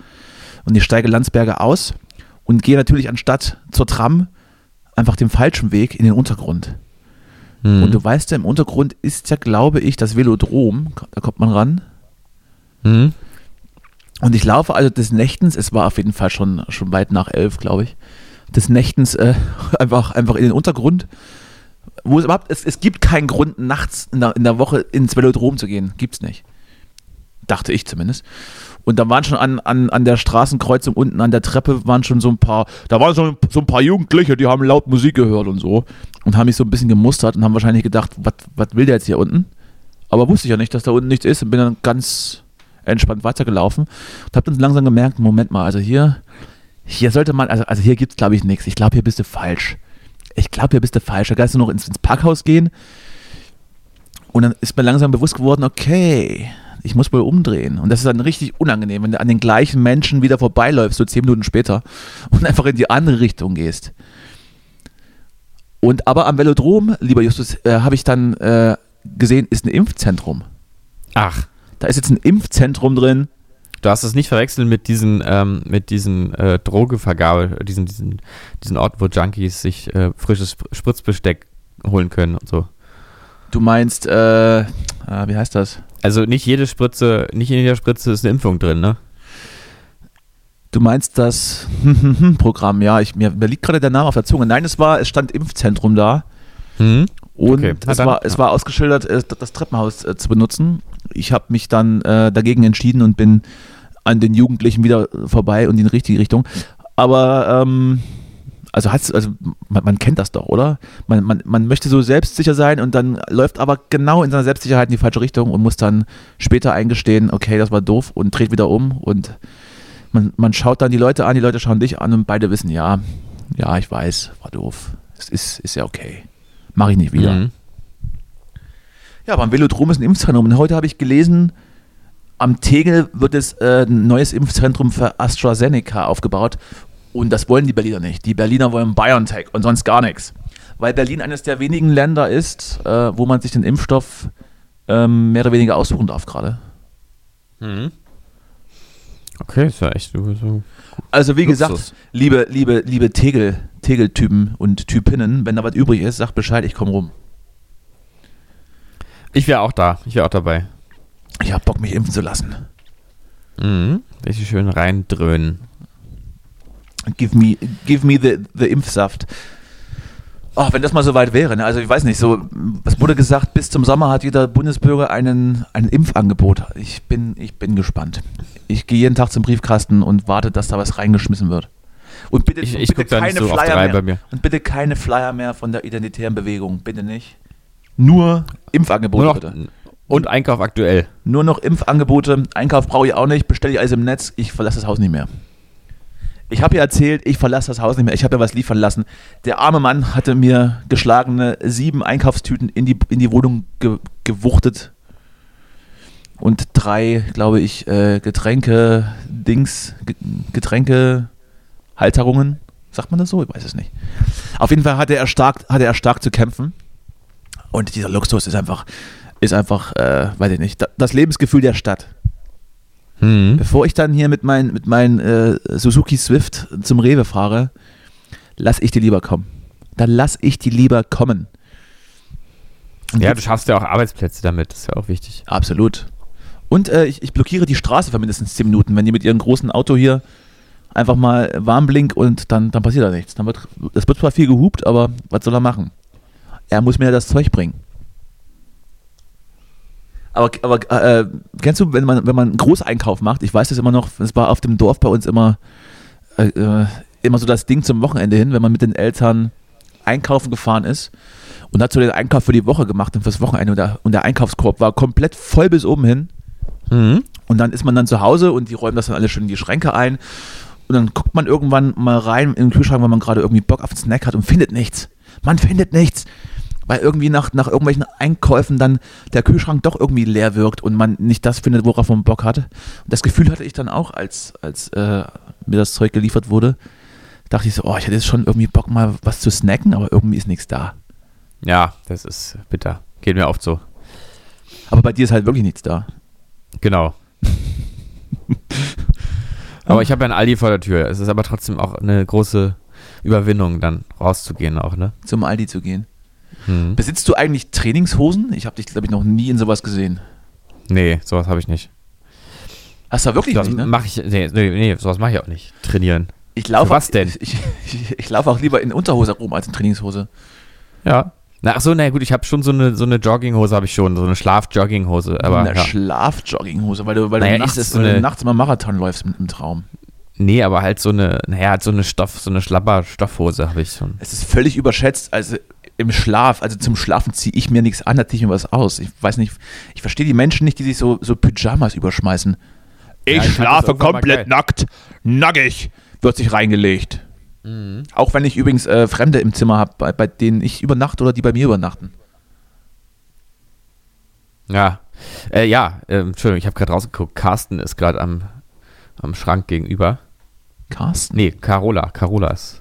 Speaker 4: Und ich steige Landsberger aus und gehe natürlich anstatt zur Tram einfach den falschen Weg in den Untergrund.
Speaker 3: Hm.
Speaker 4: Und du weißt ja, im Untergrund ist ja, glaube ich, das Velodrom. Da kommt man ran.
Speaker 3: Hm?
Speaker 4: Und ich laufe also des Nächtens, es war auf jeden Fall schon, schon weit nach elf, glaube ich, des Nächtens äh, einfach, einfach in den Untergrund. Wo es überhaupt, es, es gibt keinen Grund, nachts in der, in der Woche ins Velodrom zu gehen. Gibt's nicht. Dachte ich zumindest. Und da waren schon an, an, an der Straßenkreuzung unten an der Treppe waren schon so ein paar, da waren so, so ein paar Jugendliche, die haben laut Musik gehört und so und haben mich so ein bisschen gemustert und haben wahrscheinlich gedacht, was will der jetzt hier unten? Aber wusste ich ja nicht, dass da unten nichts ist und bin dann ganz entspannt weitergelaufen und habe dann langsam gemerkt, Moment mal, also hier, hier sollte man, also, also hier gibt es glaube ich nichts. Ich glaube, hier bist du falsch. Ich glaube, hier bist du falsch. Da kannst du noch ins, ins Parkhaus gehen und dann ist mir langsam bewusst geworden, okay, ich muss wohl umdrehen. Und das ist dann richtig unangenehm, wenn du an den gleichen Menschen wieder vorbeiläufst, so zehn Minuten später, und einfach in die andere Richtung gehst. Und aber am Velodrom, lieber Justus, äh, habe ich dann äh, gesehen, ist ein Impfzentrum.
Speaker 3: Ach,
Speaker 4: Da ist jetzt ein Impfzentrum drin.
Speaker 3: du hast es nicht verwechseln mit diesen, ähm, mit diesen äh, Drogevergabe, diesen, diesen, diesen Ort, wo Junkies sich äh, frisches Sp- Spritzbesteck holen können und so.
Speaker 4: Du meinst, äh, äh, wie heißt das?
Speaker 3: Also nicht jede Spritze, nicht in jeder Spritze ist eine Impfung drin, ne?
Speaker 4: Du meinst das Programm, ja, ich, mir, mir liegt gerade der Name auf der Zunge. Nein, es war, es stand Impfzentrum da.
Speaker 3: Hm?
Speaker 4: Und
Speaker 3: Okay,
Speaker 4: es,
Speaker 3: dann,
Speaker 4: war, es war ausgeschildert, äh, das Treppenhaus äh, zu benutzen. Ich habe mich dann äh, dagegen entschieden und bin an den Jugendlichen wieder vorbei und in die richtige Richtung. Aber, ähm, also, hat's, also man, man kennt das doch, oder? Man, man, man möchte so selbstsicher sein und dann läuft aber genau in seiner Selbstsicherheit in die falsche Richtung und muss dann später eingestehen, okay, das war doof und dreht wieder um und man, man schaut dann die Leute an, die Leute schauen dich an und beide wissen, ja, ja, ich weiß, war doof. Es ist, ist ja okay. Mache ich nicht wieder.
Speaker 3: Mhm.
Speaker 4: Ja, beim Velodrom ist ein Impfzentrum. Und heute habe ich gelesen, am Tegel wird es äh, ein neues Impfzentrum für AstraZeneca aufgebaut. Und das wollen die Berliner nicht. Die Berliner wollen BioNTech und sonst gar nichts. Weil Berlin eines der wenigen Länder ist, äh, wo man sich den Impfstoff ähm, mehr oder weniger aussuchen darf gerade.
Speaker 3: Mhm. Okay, ist ja echt so. so.
Speaker 4: Also wie gesagt,
Speaker 3: Luxus.
Speaker 4: liebe, liebe, liebe Tegel, Tegel-Typen und Typinnen, wenn da was übrig ist, sagt Bescheid, ich komme rum.
Speaker 3: Ich wäre auch da. Ich wäre auch dabei.
Speaker 4: Ich habe Bock, mich impfen zu lassen.
Speaker 3: Mhm. Richtig schön reindröhnen.
Speaker 4: Give me, give me the, the Impfsaft. Oh, wenn das mal so weit wäre, ne? also ich weiß nicht, so, es wurde gesagt, bis zum Sommer hat jeder Bundesbürger einen, ein Impfangebot. Ich bin, ich bin gespannt. Ich gehe jeden Tag zum Briefkasten und warte, dass da was reingeschmissen wird. Und bitte,
Speaker 3: Ich,
Speaker 4: und
Speaker 3: ich
Speaker 4: bitte
Speaker 3: gucke da nicht so
Speaker 4: Flyer mehr.
Speaker 3: mir.
Speaker 4: Und bitte keine Flyer mehr von der identitären Bewegung. Bitte nicht. Nur Impfangebote,
Speaker 3: Nur noch,
Speaker 4: bitte.
Speaker 3: und Einkauf aktuell.
Speaker 4: Nur noch Impfangebote. Einkauf brauche ich auch nicht. Bestelle ich alles im Netz. Ich verlasse das Haus nicht mehr. Ich habe ja erzählt, ich verlasse das Haus nicht mehr. Ich habe ja was liefern lassen. Der arme Mann hatte mir geschlagene sieben Einkaufstüten in die, in die Wohnung ge gewuchtet. Und drei, glaube ich, äh, Getränke, Dings, Ge- Getränke, Halterungen. Sagt man das so? Ich weiß es nicht. Auf jeden Fall hatte er stark, hatte er stark zu kämpfen. Und dieser Luxus ist einfach, ist einfach, äh, weiß ich nicht, da- das Lebensgefühl der Stadt.
Speaker 3: Mhm.
Speaker 4: Bevor ich dann hier mit meinem mit mein, äh, Suzuki Swift zum Rewe fahre, lass ich die lieber kommen. Dann lass ich die lieber kommen. Und
Speaker 3: Ja, du schaffst ja auch Arbeitsplätze damit. Das ist ja auch wichtig.
Speaker 4: Absolut. Und äh, ich, ich blockiere die Straße für mindestens 10 Minuten, wenn die mit ihrem großen Auto hier einfach mal Warnblink und dann, dann passiert da nichts. Dann wird, es wird zwar viel gehupt, aber was soll er machen? Er muss mir das Zeug bringen. Aber, aber äh, kennst du, wenn man, wenn man einen Großeinkauf macht, ich weiß das immer noch, es war auf dem Dorf bei uns immer, äh, äh, immer so das Ding zum Wochenende hin, wenn man mit den Eltern einkaufen gefahren ist und hat so den Einkauf für die Woche gemacht und fürs Wochenende und der, und der Einkaufskorb war komplett voll bis oben hin.
Speaker 3: Mhm.
Speaker 4: Und dann ist man dann zu Hause und die räumen das dann alle schön in die Schränke ein. Und dann guckt man irgendwann mal rein in den Kühlschrank, weil man gerade irgendwie Bock auf einen Snack hat und findet nichts. Man findet nichts. Weil irgendwie nach, nach irgendwelchen Einkäufen dann der Kühlschrank doch irgendwie leer wirkt und man nicht das findet, worauf man Bock hat. Und das Gefühl hatte ich dann auch, als, als äh, mir das Zeug geliefert wurde. Dachte ich so, oh, ich hätte jetzt schon irgendwie Bock mal was zu snacken, aber irgendwie ist nichts da.
Speaker 3: Ja, das ist bitter. Geht mir oft so.
Speaker 4: Aber bei dir ist halt wirklich nichts da.
Speaker 3: Genau. aber ich habe ja ein Aldi vor der Tür. Es ist aber trotzdem auch eine große Überwindung, dann rauszugehen auch, ne?
Speaker 4: Zum Aldi zu gehen.
Speaker 3: Hm.
Speaker 4: Besitzt du eigentlich Trainingshosen? Ich habe dich, glaube ich, noch nie in sowas gesehen.
Speaker 3: Nee, sowas habe ich nicht.
Speaker 4: Hast du wirklich
Speaker 3: Das
Speaker 4: nicht, ne?
Speaker 3: mache ich, nee, nee, nee sowas mache ich auch nicht. Trainieren.
Speaker 4: Ich laufe
Speaker 3: was denn?
Speaker 4: Ich, ich, ich laufe auch lieber in Unterhose rum als in Trainingshose.
Speaker 3: Ja. Na, ach so, na gut, ich habe schon so eine, so eine Jogginghose, habe ich schon, so eine Schlaf-Jogginghose. Aber
Speaker 4: eine
Speaker 3: ja.
Speaker 4: Schlafjogginghose, weil du, weil
Speaker 3: Naja,
Speaker 4: du nachts,
Speaker 3: so eine-
Speaker 4: nachts immer Marathon läufst mit einem Traum.
Speaker 3: nee, aber halt so eine, naja, halt so eine Stoff, so eine Schlapper-Stoffhose habe ich schon.
Speaker 4: Es ist völlig überschätzt. Also im Schlaf, also zum Schlafen ziehe ich mir nichts an, da ziehe ich mir was aus. Ich weiß nicht, ich verstehe die Menschen nicht, die sich so, so Pyjamas überschmeißen. Ich,
Speaker 3: Ja, ich
Speaker 4: schlafe komplett nackt, nackig, wird sich reingelegt.
Speaker 3: Mhm.
Speaker 4: Auch wenn ich übrigens äh, Fremde im Zimmer habe, bei, bei denen ich übernachte oder die bei mir übernachten.
Speaker 3: Ja. Äh, ja, ähm, Entschuldigung, ich habe gerade rausgeguckt. Carsten ist gerade am, am Schrank gegenüber.
Speaker 4: Carsten,
Speaker 3: Nee, Carola. Carola ist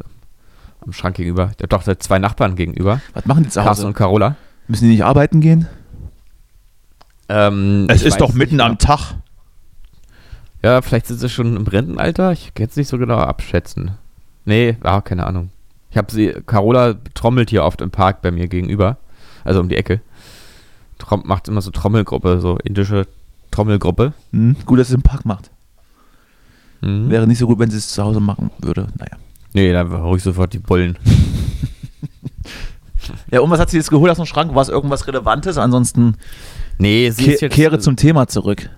Speaker 3: am Schrank gegenüber. Der doch der zwei Nachbarn gegenüber.
Speaker 4: was machen die zu
Speaker 3: Carsten
Speaker 4: Hause?
Speaker 3: und Carola.
Speaker 4: Müssen die nicht arbeiten gehen?
Speaker 3: Ähm,
Speaker 4: Es ist doch mitten
Speaker 3: nicht,
Speaker 4: am Tag.
Speaker 3: Ja, vielleicht sind sie schon im Rentenalter. Ich kann es nicht so genau abschätzen. Nee, ah, keine Ahnung. Ich habe sie, Carola trommelt hier oft im Park bei mir gegenüber. Also um die Ecke. Trom, macht immer so Trommelgruppe, so indische Trommelgruppe.
Speaker 4: Hm, gut, dass es im Park macht.
Speaker 3: Mhm.
Speaker 4: Wäre nicht so gut, wenn sie es zu Hause machen würde. Naja.
Speaker 3: Nee, dann hole ich sofort die Bullen.
Speaker 4: Ja, und was hat sie jetzt geholt aus dem Schrank? War es irgendwas Relevantes? Ansonsten
Speaker 3: Nee, sie
Speaker 4: ke
Speaker 3: jetzt,
Speaker 4: kehre zum Thema zurück.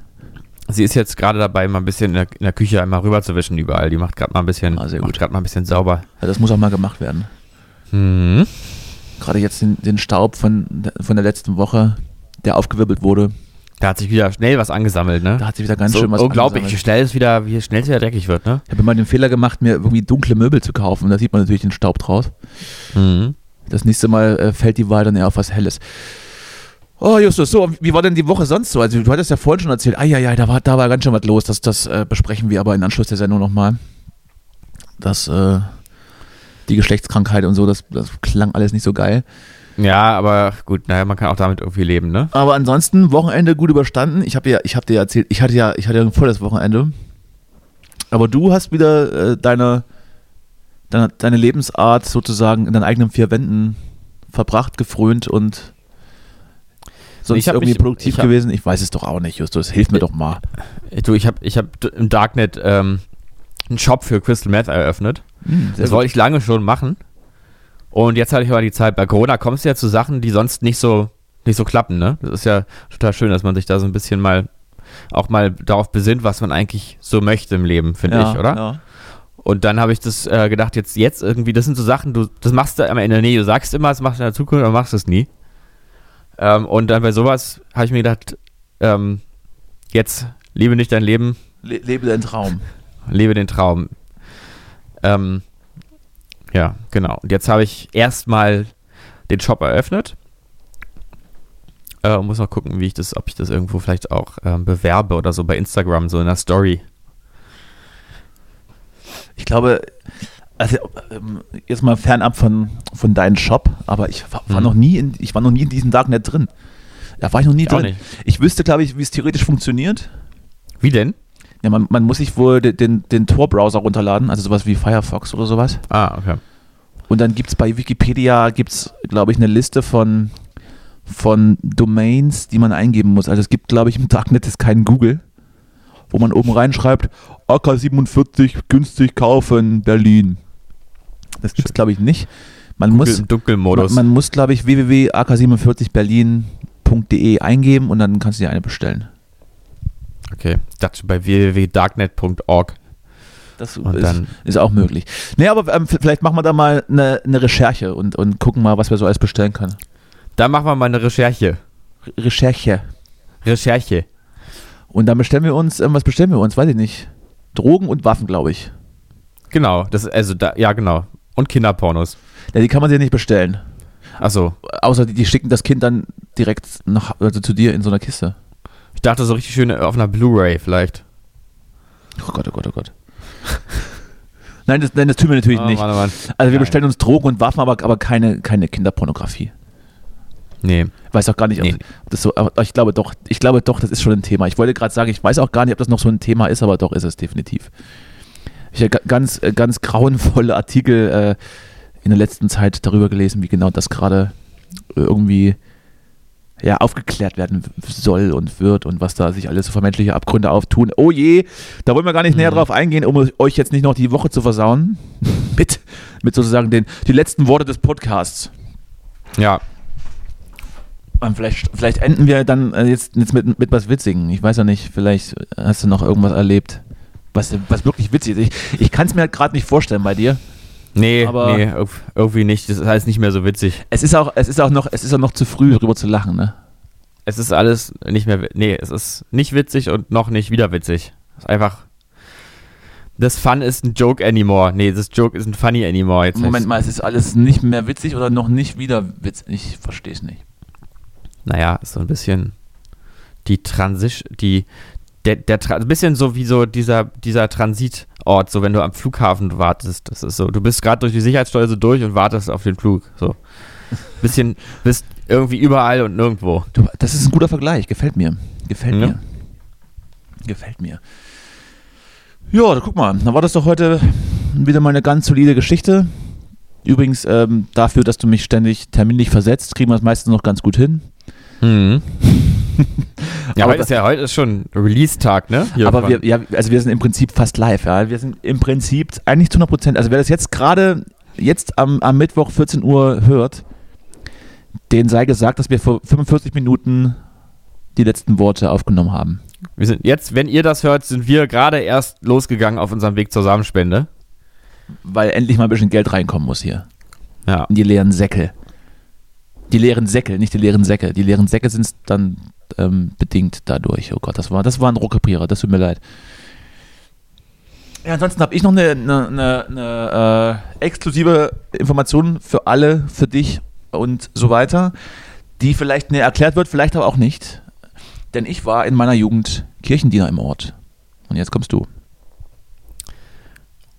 Speaker 3: sie ist jetzt gerade dabei, mal ein bisschen in der, in der Küche einmal rüberzuwischen überall. Die macht gerade mal ein bisschen,
Speaker 4: Ah,
Speaker 3: macht gerade mal ein bisschen sauber.
Speaker 4: Ja, das muss auch mal gemacht werden.
Speaker 3: Mhm.
Speaker 4: Gerade jetzt den, den Staub von, von der letzten Woche, der aufgewirbelt wurde,
Speaker 3: Da hat sich wieder schnell was angesammelt, ne?
Speaker 4: da hat sich wieder ganz
Speaker 3: so
Speaker 4: schön was
Speaker 3: unglaublich, wie
Speaker 4: angesammelt.
Speaker 3: schnell es wieder, wie schnell es wieder dreckig wird, ne?
Speaker 4: Ich habe immer den Fehler gemacht, mir irgendwie dunkle Möbel zu kaufen. Da sieht man natürlich den Staub draus.
Speaker 3: Mhm.
Speaker 4: Das nächste Mal äh, fällt die Wahl dann eher auf was Helles. Oh, Justus, so, wie war denn die Woche sonst so? Also, du hattest ja vorhin schon erzählt, ah ja, ja, da war, da war ganz schön was los. Das, das äh, besprechen wir aber in Anschluss der Sendung nochmal. Das, äh, die Geschlechtskrankheit und so, das, das klang alles nicht so geil.
Speaker 3: Ja, aber gut, naja, man kann auch damit irgendwie leben, ne?
Speaker 4: Aber ansonsten, Wochenende gut überstanden. Ich habe dir, ich hab dir erzählt, ich hatte ja, ich hatte ja ein volles Wochenende. Aber du hast wieder äh, deine, deine, deine Lebensart sozusagen in deinen eigenen vier Wänden verbracht, gefrönt und sonst
Speaker 3: Ich
Speaker 4: irgendwie
Speaker 3: mich-
Speaker 4: produktiv
Speaker 3: ich hab-
Speaker 4: gewesen. Ich weiß es doch auch nicht, Justus. Hilf mir doch mal.
Speaker 3: Du, ich habe ich hab im Darknet ähm, einen Shop für Crystal Meth eröffnet.
Speaker 4: Hm,
Speaker 3: Das
Speaker 4: gut.
Speaker 3: wollte ich lange schon machen. Und jetzt hatte ich aber die Zeit, bei Corona kommst du ja zu Sachen, die sonst nicht so, nicht so klappen, ne? Das ist ja total schön, dass man sich da so ein bisschen mal auch mal darauf besinnt, was man eigentlich so möchte im Leben, finde
Speaker 4: ja,
Speaker 3: ich, oder?
Speaker 4: Ja.
Speaker 3: Und dann habe ich das äh, gedacht, jetzt, jetzt irgendwie, das sind so Sachen, du, das machst du am Ende nie. Du sagst immer, das machst du in der Zukunft, aber machst es nie. Ähm, und dann bei sowas habe ich mir gedacht, ähm, jetzt lebe nicht dein Leben,
Speaker 4: Le lebe deinen Traum.
Speaker 3: lebe den Traum. Ähm, ja, genau. Und jetzt habe ich erstmal den Shop eröffnet. Äh, muss noch gucken, wie ich das, ob ich das irgendwo vielleicht auch ähm, bewerbe oder so bei Instagram, so in der Story.
Speaker 4: Ich glaube, also ähm, jetzt mal fernab von, von deinem Shop, aber ich war,
Speaker 3: Mhm.
Speaker 4: noch nie in, ich war noch nie in diesem Darknet drin. Da war ich noch nie
Speaker 3: Ich
Speaker 4: drin. Ich wüsste, glaube ich, wie es theoretisch funktioniert.
Speaker 3: Wie denn?
Speaker 4: Ja, man, man muss sich wohl den, den, den Tor-Browser runterladen, also sowas wie Firefox oder sowas.
Speaker 3: Ah, okay.
Speaker 4: Und dann gibt es bei Wikipedia, gibt's, glaube ich, eine Liste von, von Domains, die man eingeben muss. Also es gibt, glaube ich, im Darknet ist kein Google, wo man oben reinschreibt, AK47 günstig kaufen, Berlin. Das gibt es, glaube ich, nicht. Man
Speaker 3: Google
Speaker 4: muss,
Speaker 3: im Dunkelmodus.
Speaker 4: man, man muss, glaube ich, www.ak47berlin.de eingeben und dann kannst du dir eine bestellen.
Speaker 3: Okay, ich dachte bei www.darknet.org.
Speaker 4: Das
Speaker 3: Und
Speaker 4: ist,
Speaker 3: dann-
Speaker 4: ist auch möglich. Nee, aber ähm, vielleicht machen wir da mal eine, eine Recherche und, und gucken mal, was wir so alles bestellen können.
Speaker 3: Da machen wir mal eine Recherche.
Speaker 4: Re Recherche.
Speaker 3: Recherche.
Speaker 4: Und dann bestellen wir uns, ähm, was bestellen wir uns? Weiß ich nicht. Drogen und Waffen, glaube ich.
Speaker 3: Genau, das also da, ja genau. Und Kinderpornos.
Speaker 4: Ja, die kann man sich nicht bestellen.
Speaker 3: Achso,
Speaker 4: Außer die, die schicken das Kind dann direkt nach, also zu dir in so einer Kiste.
Speaker 3: Ich dachte so richtig schön auf einer Blu-ray vielleicht.
Speaker 4: Oh Gott, oh Gott, oh Gott. nein, das, nein, das tun wir natürlich
Speaker 3: Oh,
Speaker 4: nicht.
Speaker 3: Mann, oh Mann.
Speaker 4: Also wir bestellen uns Drogen und Waffen, aber, aber keine, keine Kinderpornografie.
Speaker 3: Nee.
Speaker 4: Weiß auch gar nicht, ob
Speaker 3: Nee.
Speaker 4: das so, aber ich glaube doch, ich glaube doch, das ist schon ein Thema. Ich wollte gerade sagen, ich weiß auch gar nicht, ob das noch so ein Thema ist, aber doch ist es definitiv. Ich habe ga- ganz, äh, ganz grauenvolle Artikel äh, in der letzten Zeit darüber gelesen, wie genau das gerade äh, irgendwie ja, aufgeklärt werden soll und wird und was da sich alles für menschliche Abgründe auftun. Oh je, da wollen wir gar nicht näher
Speaker 3: Mhm.
Speaker 4: drauf eingehen, um euch jetzt nicht noch die Woche zu versauen. mit, mit sozusagen den, die letzten Worte des Podcasts.
Speaker 3: Ja.
Speaker 4: Und vielleicht, vielleicht enden wir dann äh, jetzt, jetzt mit, mit was Witzigen. Ich weiß ja nicht, vielleicht hast du noch irgendwas erlebt, was, was wirklich witzig ist. Ich, ich kann es mir halt gerade nicht vorstellen bei dir.
Speaker 3: Nee,
Speaker 4: Aber-
Speaker 3: nee, irg- irgendwie nicht. Das ist alles nicht mehr so witzig.
Speaker 4: Es ist auch, es ist auch noch, es ist auch noch zu früh, darüber zu lachen, ne?
Speaker 3: Es ist alles nicht mehr. Nee, es ist nicht witzig und noch nicht wieder witzig. Es ist einfach. Das Fun ist ein Joke anymore. Nee, das Joke ist ein funny anymore. Jetzt
Speaker 4: Moment
Speaker 3: heißt-
Speaker 4: mal, es ist alles nicht mehr witzig oder noch nicht wieder witzig? Ich verstehe es nicht.
Speaker 3: Naja, ist so ein bisschen die Transition, die, der, der, Tra- ein bisschen so wie so dieser, dieser Transitort, so wenn du am Flughafen wartest. Das ist so, du bist gerade durch die Sicherheitssteuer durch und wartest auf den Flug. So. Bisschen, bist irgendwie überall und nirgendwo.
Speaker 4: Du, das ist ein guter Vergleich, gefällt mir. Gefällt
Speaker 3: Ja.
Speaker 4: mir. Gefällt mir. Ja, guck mal, dann war das doch heute wieder mal eine ganz solide Geschichte. Übrigens, ähm, dafür, dass du mich ständig terminlich versetzt, kriegen wir es meistens noch ganz gut hin.
Speaker 3: Mhm. ja,
Speaker 4: Aber-
Speaker 3: heute ist ja heute ist schon Release-Tag, ne? Hier
Speaker 4: Aber wir, ja, also wir sind im Prinzip fast live, ja. Wir sind im Prinzip eigentlich zu 100 Prozent. Also wer das jetzt gerade, jetzt am, am Mittwoch 14 Uhr hört, den sei gesagt, dass wir vor 45 Minuten die letzten Worte aufgenommen haben.
Speaker 3: wir sind jetzt, wenn ihr das hört, sind wir gerade erst losgegangen auf unserem Weg zur Samenspende.
Speaker 4: Weil endlich mal ein bisschen Geld reinkommen muss hier.
Speaker 3: Ja.
Speaker 4: In die leeren Säcke. Die leeren Säcke, nicht die leeren Säcke. Die leeren Säcke sind dann ähm, bedingt dadurch. Oh Gott, das war, das war ein Rohrkrepierer, das tut mir leid. Ja, ansonsten habe ich noch eine, eine, eine, eine äh, exklusive Information für alle, für dich und so weiter, die vielleicht näher erklärt wird, vielleicht aber auch nicht. Denn ich war in meiner Jugend Kirchendiener im Ort. Und jetzt kommst du.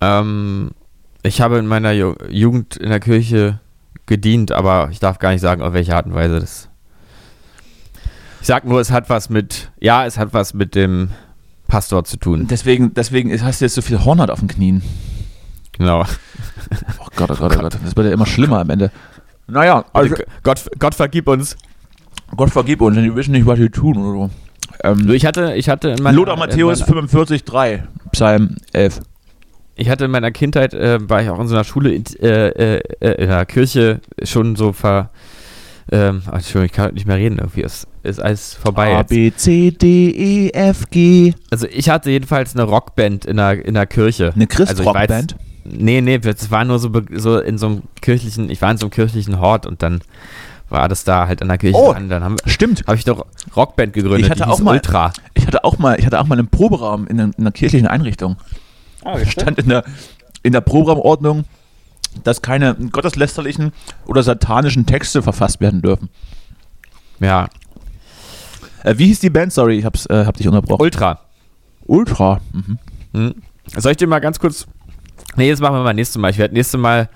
Speaker 3: Ähm, ich habe in meiner Ju Jugend in der Kirche gedient, aber ich darf gar nicht sagen, auf welche Art und Weise das. Ich sag nur, es hat was mit, ja, es hat was mit dem Pastor zu tun.
Speaker 4: Deswegen, deswegen hast du jetzt so viel Hornhaut auf den Knien.
Speaker 3: Genau.
Speaker 4: Oh Gott, oh Gott, oh Gott. Das wird ja immer schlimmer am Ende. Naja, also
Speaker 3: Gott, Gott vergib uns.
Speaker 4: Gott vergib uns, denn die wissen nicht, was sie tun oder so. Ähm,
Speaker 3: ich hatte, ich hatte in meiner,
Speaker 4: Lothar Matthäus
Speaker 3: in meiner,
Speaker 4: 45, 3, Psalm 11.
Speaker 3: ich hatte in meiner Kindheit, äh, war ich auch in so einer Schule, in, äh, äh, äh, in der Kirche schon so ver, ähm, ach, Entschuldigung, ich kann heute nicht mehr reden, irgendwie ist, ist alles vorbei
Speaker 4: A,
Speaker 3: jetzt.
Speaker 4: B, C, D, E, F, G.
Speaker 3: Also ich hatte jedenfalls eine Rockband in der, in der Kirche.
Speaker 4: Eine
Speaker 3: Also
Speaker 4: Christrockband.
Speaker 3: jetzt- Nee, nee, das war nur so, so in so einem kirchlichen, ich war in so einem kirchlichen Hort und dann war das da halt in der Kirche
Speaker 4: Oh.
Speaker 3: Dann habe
Speaker 4: Stimmt.
Speaker 3: hab ich doch Rockband gegründet,
Speaker 4: Ich hatte
Speaker 3: die
Speaker 4: auch mal-
Speaker 3: Ultra.
Speaker 4: Ich hatte auch mal, ich hatte auch mal einen Proberaum in, einer- in einer kirchlichen Einrichtung.
Speaker 3: Ah,
Speaker 4: stand in der, in der Proberaumordnung, dass keine gotteslästerlichen oder satanischen Texte verfasst werden dürfen.
Speaker 3: Ja,
Speaker 4: Äh, wie hieß die Band? Sorry, ich hab's, äh, hab dich unterbrochen.
Speaker 3: Ultra.
Speaker 4: Ultra. Mhm.
Speaker 3: Hm. Soll ich dir mal ganz kurz. Nee, das machen wir mal nächstes Mal. Ich werde nächstes Mal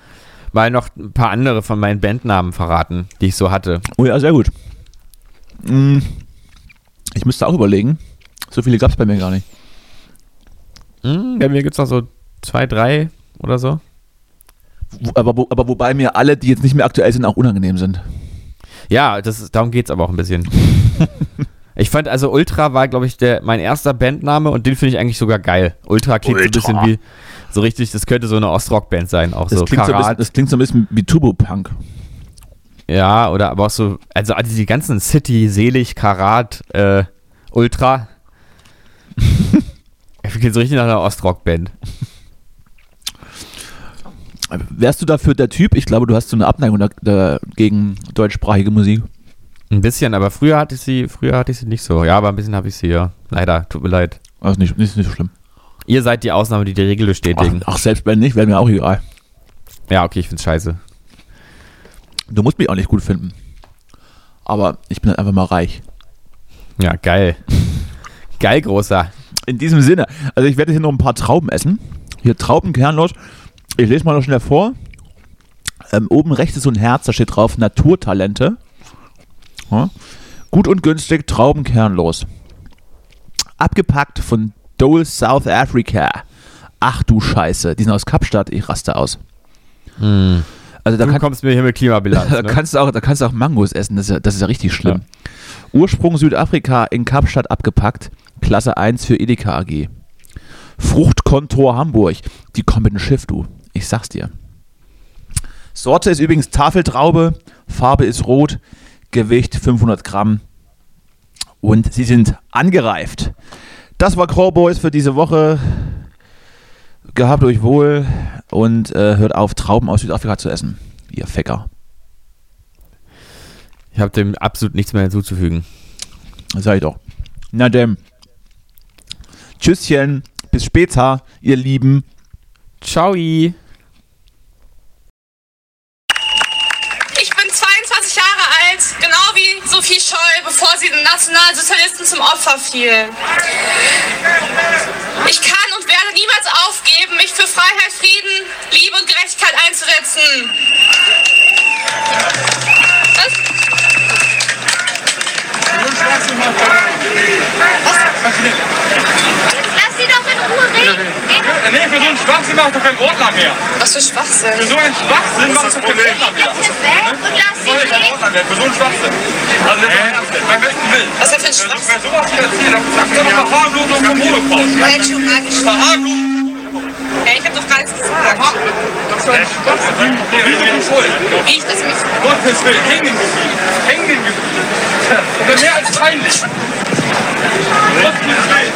Speaker 3: mal noch ein paar andere von meinen Bandnamen verraten, die ich so hatte.
Speaker 4: Oh ja, sehr gut. Mm, Ich müsste auch überlegen. So viele gab es bei mir gar nicht.
Speaker 3: Hm, bei mir gibt es noch so zwei, drei oder so.
Speaker 4: Aber, wo, aber wobei mir alle, die jetzt nicht mehr aktuell sind, auch unangenehm sind.
Speaker 3: Ja, das darum geht es aber auch ein bisschen. Ich fand also Ultra war, glaube ich, der, mein erster Bandname und den finde ich eigentlich sogar geil. Ultra klingt
Speaker 4: Ultra.
Speaker 3: so ein bisschen wie, so richtig, das könnte so eine Ostrock-Band sein, auch
Speaker 4: Das,
Speaker 3: so
Speaker 4: klingt so ein bisschen, das klingt so ein bisschen wie Turbo-Punk.
Speaker 3: ja, oder aber auch so, also die ganzen City, Selig, Karat, äh, Ultra. Ich klingt so richtig nach einer Ostrock-Band.
Speaker 4: Wärst du dafür der Typ? Ich glaube, du hast so eine Abneigung gegen deutschsprachige Musik.
Speaker 3: Ein bisschen, aber früher hatte ich sie, früher hatte ich sie nicht so. Ja, aber ein bisschen habe ich sie, ja. Leider, tut mir leid.
Speaker 4: Also nicht, nicht, nicht so schlimm.
Speaker 3: Ihr seid die Ausnahme, die die Regel
Speaker 4: Ach,
Speaker 3: bestätigen.
Speaker 4: ach, selbst wenn nicht, wäre mir auch egal.
Speaker 3: Ja, okay, ich find's scheiße.
Speaker 4: Du musst mich auch nicht gut finden. Aber ich bin halt einfach mal reich.
Speaker 3: Ja, geil. geil, großer.
Speaker 4: In diesem Sinne, also ich werde hier noch ein paar Trauben essen. Hier Traubenkernlos. Ich lese mal noch schnell vor. Ähm, oben rechts ist so ein Herz, da steht drauf Naturtalente. Ja. Gut und günstig, Traubenkernlos. Abgepackt von Dole South Africa. Ach du Scheiße, die sind aus Kapstadt, ich raste aus. Also da
Speaker 3: Du
Speaker 4: kann,
Speaker 3: kommst mir hier mit Klimabilanz.
Speaker 4: da
Speaker 3: Ne?
Speaker 4: kannst du auch, da kannst du auch Mangos essen, das ist ja, das ist ja richtig schlimm. Ursprung Südafrika in Kapstadt abgepackt, Klasse 1 für Edeka AG. Fruchtkontor Hamburg, die kommen mit dem Schiff, du. Ich sag's dir. Sorte ist übrigens Tafeltraube, Farbe ist rot, Gewicht 500 Gramm und sie sind angereift. Das war Cowboys für diese Woche. Gehabt euch wohl und äh, hört auf, Trauben aus Südafrika zu essen. Ihr Fecker.
Speaker 3: Ich habe dem absolut nichts mehr hinzuzufügen.
Speaker 4: Das sag ich doch. Na denn. Tschüsschen. Bis später, ihr Lieben.
Speaker 3: Ciao.
Speaker 5: Ich bin 22 Jahre alt, genau wie Sophie Scholl, bevor sie den Nationalsozialisten zum Opfer fiel. Ich kann und werde niemals aufgeben, mich für Freiheit, Frieden, Liebe und Gerechtigkeit einzusetzen. Was?
Speaker 6: Lass sie doch in Ruhe reden.
Speaker 2: Nee, für so einen Schwachsinn mache ich doch keinen Ordner mehr.
Speaker 5: Was für Schwachsinn.
Speaker 2: Für so einen Schwachsinn mache ich doch keinen Ordner mehr.
Speaker 6: Und
Speaker 2: Soll ich
Speaker 6: reden.
Speaker 2: Ordner mehr? Für so einen Schwachsinn. Also ernst, beim besten Willen.
Speaker 5: Was denn für ein
Speaker 2: Wer
Speaker 5: Schwachsinn?
Speaker 2: sowas hier erzählt, dann sagt er doch mal Verharmlosung vom Holocaust.
Speaker 5: Moment schon mal.
Speaker 2: Verharmlosung.
Speaker 5: Ja, ich habe doch gar nichts gesagt.
Speaker 2: Das ist ein Schwachsinn. Wieso bin ich schuld?
Speaker 5: Wie ich das mich.
Speaker 2: Gottes Willen, hängen geblieben. Hängen geblieben. Und dann mehr als peinlich. Gottes Willen.